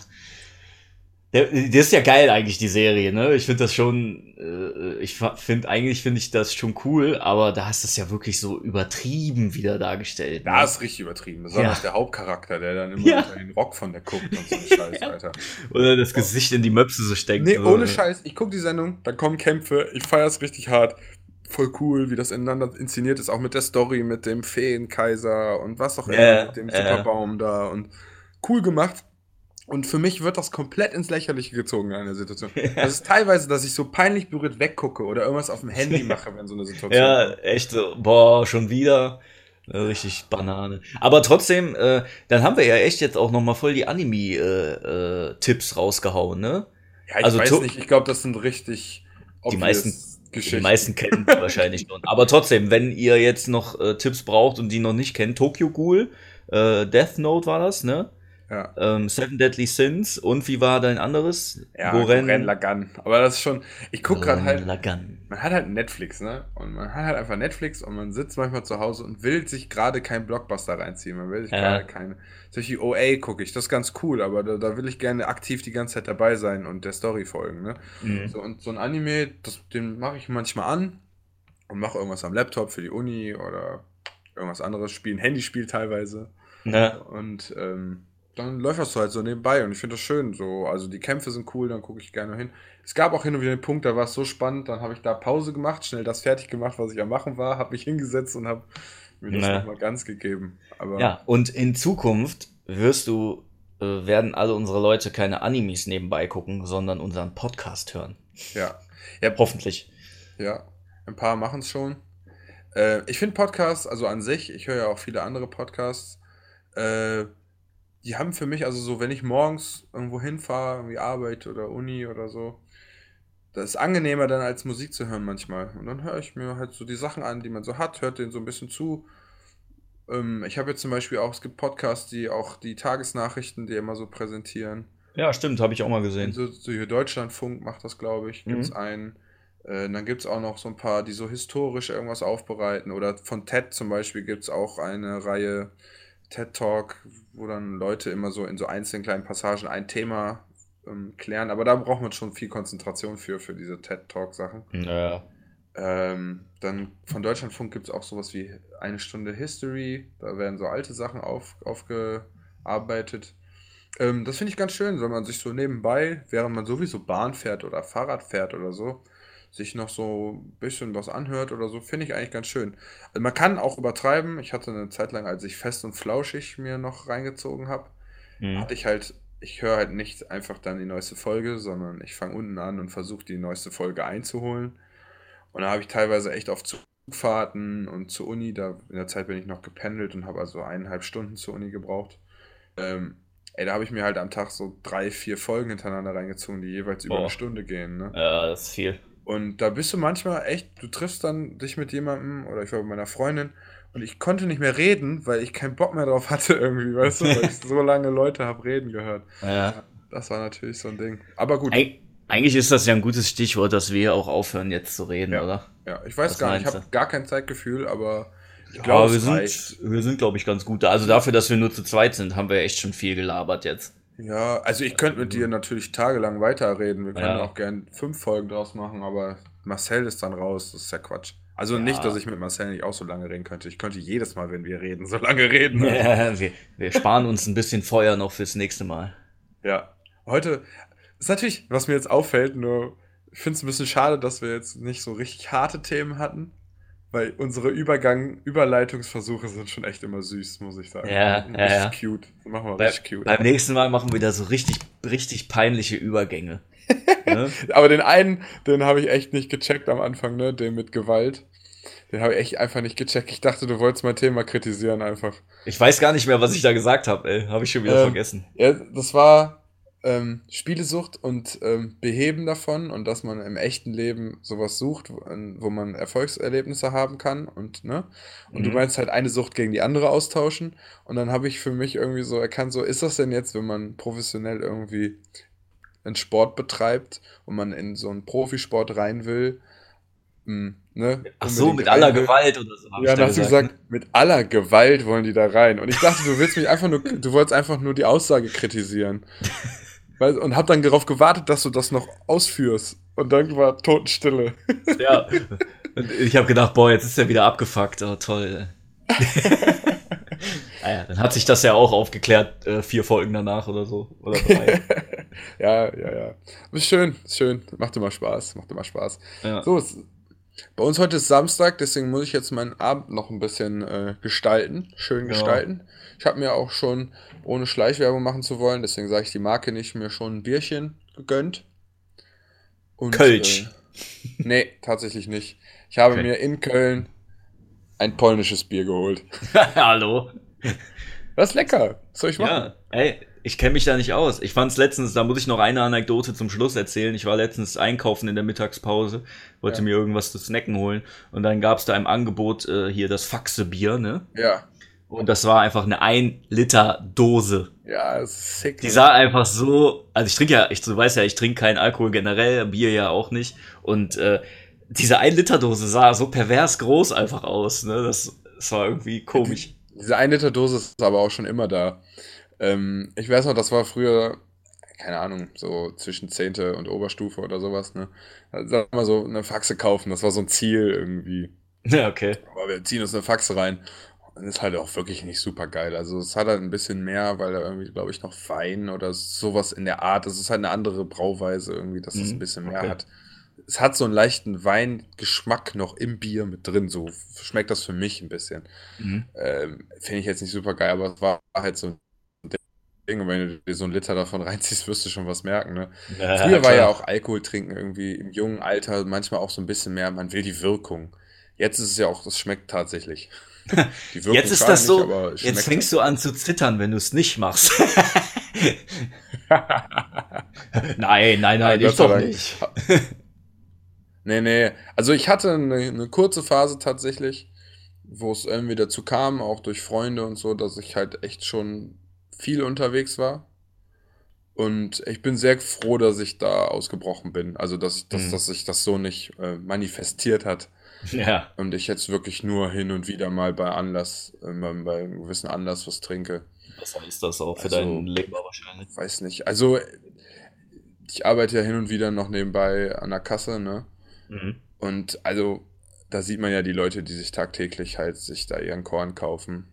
Der, das ist ja geil eigentlich, die Serie, ne? Ich finde das schon, äh, ich finde, eigentlich finde ich das schon cool, aber da hast du es ja wirklich so übertrieben wieder dargestellt. Da ne? ist richtig übertrieben. Besonders Ja. der Hauptcharakter, der dann immer Ja. unter den Rock von der guckt und so ein Scheiß, <laughs> Alter. Oder das Gesicht in die Möpse so steckt. Nee, ohne ne? Scheiß. Ich gucke die Sendung, dann kommen Kämpfe, ich feier's richtig hart. Voll cool, wie das ineinander inszeniert ist, auch mit der Story, mit dem Feenkaiser und was auch immer, Ja, mit dem. Superbaum da und cool gemacht. Und für mich wird das komplett ins Lächerliche gezogen in einer Situation. <laughs> Das ist teilweise, dass ich so peinlich berührt weggucke oder irgendwas auf dem Handy <laughs> mache, wenn so eine Situation Ja, echt so, boah, schon wieder. Äh, Richtig Banane. Aber trotzdem, äh, dann haben wir ja echt jetzt auch noch mal voll die Anime-Tipps rausgehauen, ne? Ja, ich Also weiß nicht, ich glaube, das sind richtig Die meisten- Die meisten kennen die wahrscheinlich schon. <laughs> Aber trotzdem, wenn ihr jetzt noch äh, Tipps braucht und die noch nicht kennt, Tokyo Ghoul, äh, Death Note war das, ne? Ja. Ähm, Seven Deadly Sins und wie war dein anderes? Ja, Goren Goren Lagan. Aber das ist schon, ich guck gerade halt, Lagan. man hat halt Netflix, ne? Und man hat halt einfach Netflix und man sitzt manchmal zu Hause und will sich gerade keinen Blockbuster reinziehen. Man will sich Ja. gerade keine. Solche OA gucke ich, das ist ganz cool, aber da, da will ich gerne aktiv die ganze Zeit dabei sein und der Story folgen, ne? Mhm. So, und so ein Anime, das, den mache ich manchmal an und mache irgendwas am Laptop für die Uni oder irgendwas anderes, spielen Handyspiel teilweise. Ne? Und ähm, dann läuft das so halt so nebenbei und ich finde das schön. So, also die Kämpfe sind cool, dann gucke ich gerne hin. Es gab auch hin und wieder den Punkt, da war es so spannend, dann habe ich da Pause gemacht, schnell das fertig gemacht, was ich am machen war, habe mich hingesetzt und habe mir das Ne. nochmal ganz gegeben. Aber Ja, und in Zukunft wirst du äh, werden alle unsere Leute keine Animes nebenbei gucken, sondern unseren Podcast hören. Ja. ja Hoffentlich. Ja, ein paar machen es schon. Äh, ich finde Podcasts, also an sich, ich höre ja auch viele andere Podcasts, äh, die haben für mich, also so, wenn ich morgens irgendwo hinfahre, irgendwie Arbeit oder Uni oder so, das ist angenehmer dann als Musik zu hören manchmal. Und dann höre ich mir halt so die Sachen an, die man so hat, hört denen so ein bisschen zu. Ähm, ich habe jetzt zum Beispiel auch, es gibt Podcasts, die auch die Tagesnachrichten, die immer so präsentieren. Ja, stimmt, habe ich auch mal gesehen. So, so hier Deutschlandfunk macht das, glaube ich. Gibt es Mhm. einen. Äh, dann gibt es auch noch so ein paar, die so historisch irgendwas aufbereiten. Oder von TED zum Beispiel gibt es auch eine Reihe TED Talk, wo dann Leute immer so in so einzelnen kleinen Passagen ein Thema ähm, klären. Aber da braucht man schon viel Konzentration für, für diese TED Talk Sachen. Ja. Ähm, dann von Deutschlandfunk gibt es auch sowas wie eine Stunde History. Da werden so alte Sachen auf, aufgearbeitet. Ähm, das finde ich ganz schön, wenn man sich so nebenbei, während man sowieso Bahn fährt oder Fahrrad fährt oder so, sich noch so ein bisschen was anhört oder so, finde ich eigentlich ganz schön. Also man kann auch übertreiben. Ich hatte eine Zeit lang, als ich fest und flauschig mir noch reingezogen habe, Mhm. hatte ich halt, ich höre halt nicht einfach dann die neueste Folge, sondern ich fange unten an und versuche die neueste Folge einzuholen. Und da habe ich teilweise echt auf Zugfahrten und zur Uni, da in der Zeit bin ich noch gependelt und habe also eineinhalb Stunden zur Uni gebraucht. Ähm, ey, da habe ich mir halt am Tag so drei, vier Folgen hintereinander reingezogen, die jeweils über eine Stunde gehen. Ne? Ja, das ist viel. Und da bist du manchmal echt, du triffst dann dich mit jemandem oder ich war mit meiner Freundin und ich konnte nicht mehr reden, weil ich keinen Bock mehr drauf <laughs> hatte irgendwie, weißt du, weil ich so lange Leute habe reden gehört. Ja. Das war natürlich so ein Ding. Aber gut, Eig eigentlich ist das ja ein gutes Stichwort, dass wir auch aufhören, jetzt zu reden, Ja. oder? ja, ich weiß Was gar nicht, ich habe gar kein Zeitgefühl, aber ich Ja, glaube, wir reicht. sind, wir sind, glaube ich, ganz gut da. Also dafür, dass wir nur zu zweit sind, haben wir echt schon viel gelabert jetzt. Ja, also ich könnte mit dir natürlich tagelang weiterreden. Wir können Ja. auch gern fünf Folgen draus machen, aber Marcel ist dann raus. Das ist ja Quatsch. Also Ja. nicht, dass ich mit Marcel nicht auch so lange reden könnte. Ich könnte jedes Mal, wenn wir reden, so lange reden. Ja, wir, wir sparen uns ein bisschen Feuer noch fürs nächste Mal. Ja. Heute ist natürlich, was mir jetzt auffällt, nur ich finde es ein bisschen schade, dass wir jetzt nicht so richtig harte Themen hatten, weil unsere Übergang, Überleitungsversuche sind schon echt immer süß, muss ich sagen. Ja, richtig ja, ja. cute. Machen wir Bei, richtig cute. beim nächsten Mal machen wir da so richtig, richtig peinliche Übergänge. <laughs> ne? Aber den einen, den habe ich echt nicht gecheckt am Anfang, ne? Den mit Gewalt. Den habe ich echt einfach nicht gecheckt. Ich dachte, du wolltest mein Thema kritisieren einfach. Ich weiß gar nicht mehr, was ich da gesagt habe, ey. Habe ich schon wieder Ähm, vergessen. Ja, das war ähm, Spielesucht und ähm, Beheben davon und dass man im echten Leben sowas sucht, wo, an- wo man Erfolgserlebnisse haben kann und ne und du Mhm. meinst halt eine Sucht gegen die andere austauschen und dann habe ich für mich irgendwie so erkannt, so ist das denn jetzt, wenn man professionell irgendwie einen Sport betreibt und man in so einen Profisport rein will, hm, ne? Ach so, mit aller will. Gewalt oder so. Ja, ich da da hast du gesagt, gesagt, mit aller Gewalt wollen die da rein. Und ich dachte, du willst mich einfach nur, du wolltest einfach nur die Aussage kritisieren. <laughs> Weil, und hab dann darauf gewartet, dass du das noch ausführst. Und dann war Totenstille. <laughs> Ja. Und ich habe gedacht, boah, jetzt ist er wieder abgefuckt. Oh, toll. <laughs> ah ja, dann hat sich das ja auch aufgeklärt, äh, vier Folgen danach oder so. Oder drei. <laughs> ja, ja, ja. Aber ist schön, ist schön. Macht immer Spaß, macht immer Spaß. ja. So, es, bei uns heute ist Samstag, deswegen muss ich jetzt meinen Abend noch ein bisschen äh, gestalten, schön Ja. gestalten. Ich habe mir auch schon, ohne Schleichwerbung machen zu wollen, deswegen sage ich die Marke nicht, mir schon ein Bierchen gegönnt. Und, Kölsch. Äh, nee, tatsächlich nicht. Ich habe Okay. mir in Köln ein polnisches Bier geholt. <laughs> Hallo. Das ist lecker. Was soll ich machen? Ja, ey, ich kenne mich da nicht aus. Ich fand's letztens, da muss ich noch eine Anekdote zum Schluss erzählen. Ich war letztens einkaufen in der Mittagspause, wollte Ja. mir irgendwas zu snacken holen und dann gab's da im Angebot äh, hier das Faxe-Bier, ne? Ja, Und das war einfach eine 1 Liter Dose. ja, sick. Die sah einfach so, also ich trinke ja, ich, du weißt ja, ich trinke keinen Alkohol generell, Bier ja auch nicht. Und äh, diese 1 Liter Dose sah so pervers groß einfach aus, ne? Das, das war irgendwie komisch. Diese 1 Liter Dose ist aber auch schon immer da. Ähm, ich weiß noch, das war früher, keine Ahnung, so zwischen Zehnte und Oberstufe oder sowas, ne? Da Sag mal so eine Faxe kaufen, das war so ein Ziel irgendwie. <laughs> Ja, okay. Aber wir ziehen uns eine Faxe rein. Und ist halt auch wirklich nicht super geil. Also es hat halt ein bisschen mehr, weil da irgendwie, glaube ich, noch Wein oder sowas in der Art. Es ist halt eine andere Brauweise irgendwie, dass es Mhm, ein bisschen mehr okay. hat. Es hat so einen leichten Weingeschmack noch im Bier mit drin. So schmeckt das für mich ein bisschen. Mhm. Ähm, Finde ich jetzt nicht super geil, aber es war halt so ein Und wenn du dir so einen Liter davon <laughs> reinziehst, wirst du schon was merken, ne? Ja, Früher war klar. ja auch Alkohol trinken irgendwie im jungen Alter manchmal auch so ein bisschen mehr. Man will die Wirkung. Jetzt ist es ja auch, das schmeckt tatsächlich. <laughs> Die Wirkung Jetzt ist das so, nicht, es jetzt fängst du an zu zittern, wenn du es nicht machst. <laughs> nein, nein, nein, Gott ich doch nicht. Nee, nee. Also ich hatte eine, eine kurze Phase tatsächlich, wo es irgendwie dazu kam, auch durch Freunde und so, dass ich halt echt schon viel unterwegs war. Und ich bin sehr froh, dass ich da ausgebrochen bin. Also dass, ich- dass, Mhm. dass sich das so nicht äh, manifestiert hat. Ja, Und ich jetzt wirklich nur hin und wieder mal bei Anlass, äh, bei bei einem gewissen Anlass was trinke. was heißt das auch für Also- deinen Leber wahrscheinlich? Weiß nicht. Also ich arbeite ja hin und wieder noch nebenbei an der Kasse, ne? Mhm. Und also, da sieht man ja die Leute, die sich tagtäglich halt sich da ihren Korn kaufen.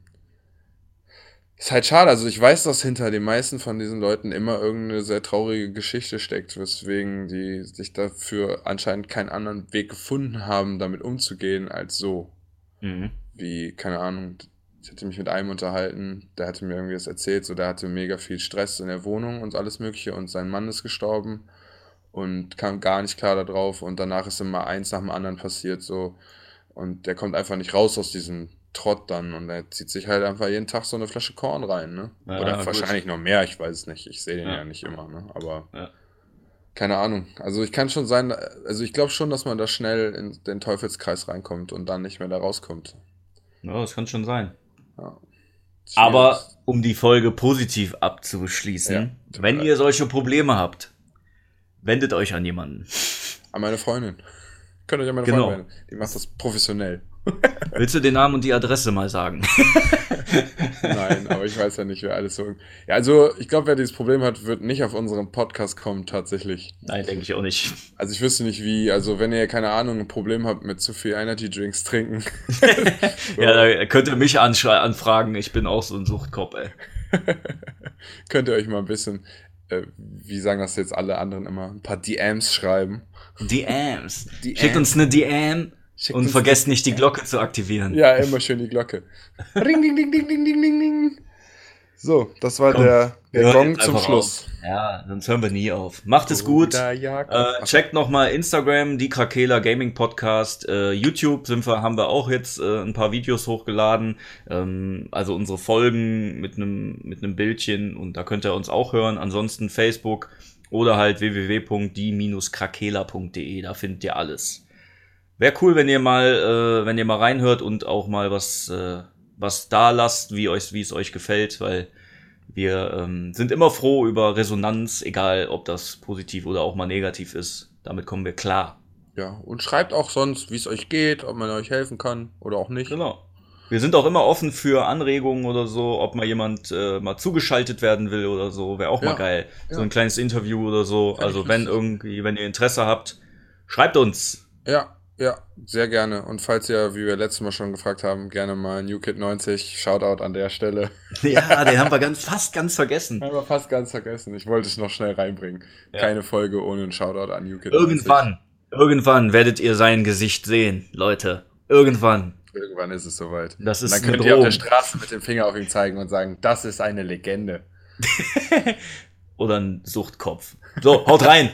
Ist halt schade. Also ich weiß, dass hinter den meisten von diesen Leuten immer irgendeine sehr traurige Geschichte steckt, weswegen die sich dafür anscheinend keinen anderen Weg gefunden haben, damit umzugehen, als so. Mhm. Wie, keine Ahnung, ich hatte mich mit einem unterhalten, der hatte mir irgendwie das erzählt, so der hatte mega viel Stress in der Wohnung und alles Mögliche und sein Mann ist gestorben und kam gar nicht klar darauf und danach ist immer eins nach dem anderen passiert so und der kommt einfach nicht raus aus diesem Trott dann und er zieht sich halt einfach jeden Tag so eine Flasche Korn rein, ne? Ja, Oder gut. wahrscheinlich noch mehr, ich weiß es nicht, ich sehe den Ja. ja. nicht immer, ne? Aber Ja. keine Ahnung. Also ich kann schon sein, also ich glaube schon, dass man da schnell in den Teufelskreis reinkommt und dann nicht mehr da rauskommt. Ja, das kann schon sein. Aber um die Folge positiv abzuschließen, wenn ihr solche Probleme habt, wendet euch an jemanden. An meine Freundin. Könnt euch an meine Genau. Wenden. Die macht das professionell. <laughs> Willst du den Namen und die Adresse mal sagen? <laughs> Nein, aber ich weiß ja nicht, wer alles so. Ja, also ich glaube, wer dieses Problem hat, wird nicht auf unseren Podcast kommen, tatsächlich. Nein, denke ich auch nicht. Also ich wüsste nicht wie. Also wenn ihr, keine Ahnung, ein Problem habt mit zu viel Energy Drinks trinken. so, <laughs> Ja, da könnt ihr mich anfragen. Ich bin auch so ein Suchtkopf, ey. könnt ihr euch mal ein bisschen, äh, wie sagen das jetzt alle anderen immer, ein paar DMs schreiben. DMs. <laughs> DMs. Schickt uns eine DM Schickt und vergesst nicht die Glocke zu aktivieren. Ja, immer schön die Glocke. Ring, ding, ding, ding, ding, ding, ding, ding. So, das war Komm, der, der Gong zum Schluss. auf. Ja, sonst hören wir nie auf. Macht es gut. Äh, checkt nochmal Instagram, die Krakela Gaming Podcast. Äh, YouTube sind wir, haben wir auch jetzt äh, ein paar Videos hochgeladen. Ähm, also unsere Folgen mit einem mit einem Bildchen und da könnt ihr uns auch hören. Ansonsten Facebook oder halt www.die-krakela.de. Da findet ihr alles. Wäre cool, wenn ihr mal, äh, wenn ihr mal reinhört und auch mal was, äh, was da lasst, wie euch, wie es euch gefällt, weil wir ähm, sind immer froh über Resonanz, egal ob das positiv oder auch mal negativ ist. Damit kommen wir klar. Ja, und schreibt auch sonst, wie es euch geht, ob man euch helfen kann oder auch nicht. Genau. Wir sind auch immer offen für Anregungen oder so, ob mal jemand äh, mal zugeschaltet werden will oder so, wäre auch Ja, mal geil. ja. So ein kleines Interview oder so. Fänd also wenn irgendwie, wenn ihr Interesse habt, schreibt uns. Ja, ja, sehr gerne. Und falls ihr, wie wir letztes Mal schon gefragt haben, gerne mal New Kid 90, Shoutout an der Stelle. <laughs> Ja, den haben wir ganz, fast ganz vergessen. Haben wir fast ganz vergessen. Ich wollte es noch schnell reinbringen. Ja. Keine Folge ohne einen Shoutout an New Kid 90. Irgendwann, irgendwann werdet ihr sein Gesicht sehen, Leute. Irgendwann. Irgendwann ist es soweit. Das ist Und dann könnt ihr auf der. Straße mit dem Finger auf ihn zeigen und sagen, das ist eine Legende. <laughs> Oder ein Suchtkopf. So, haut rein.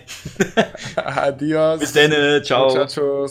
<laughs> Adios. Bis dann. Ciao. Muchachos.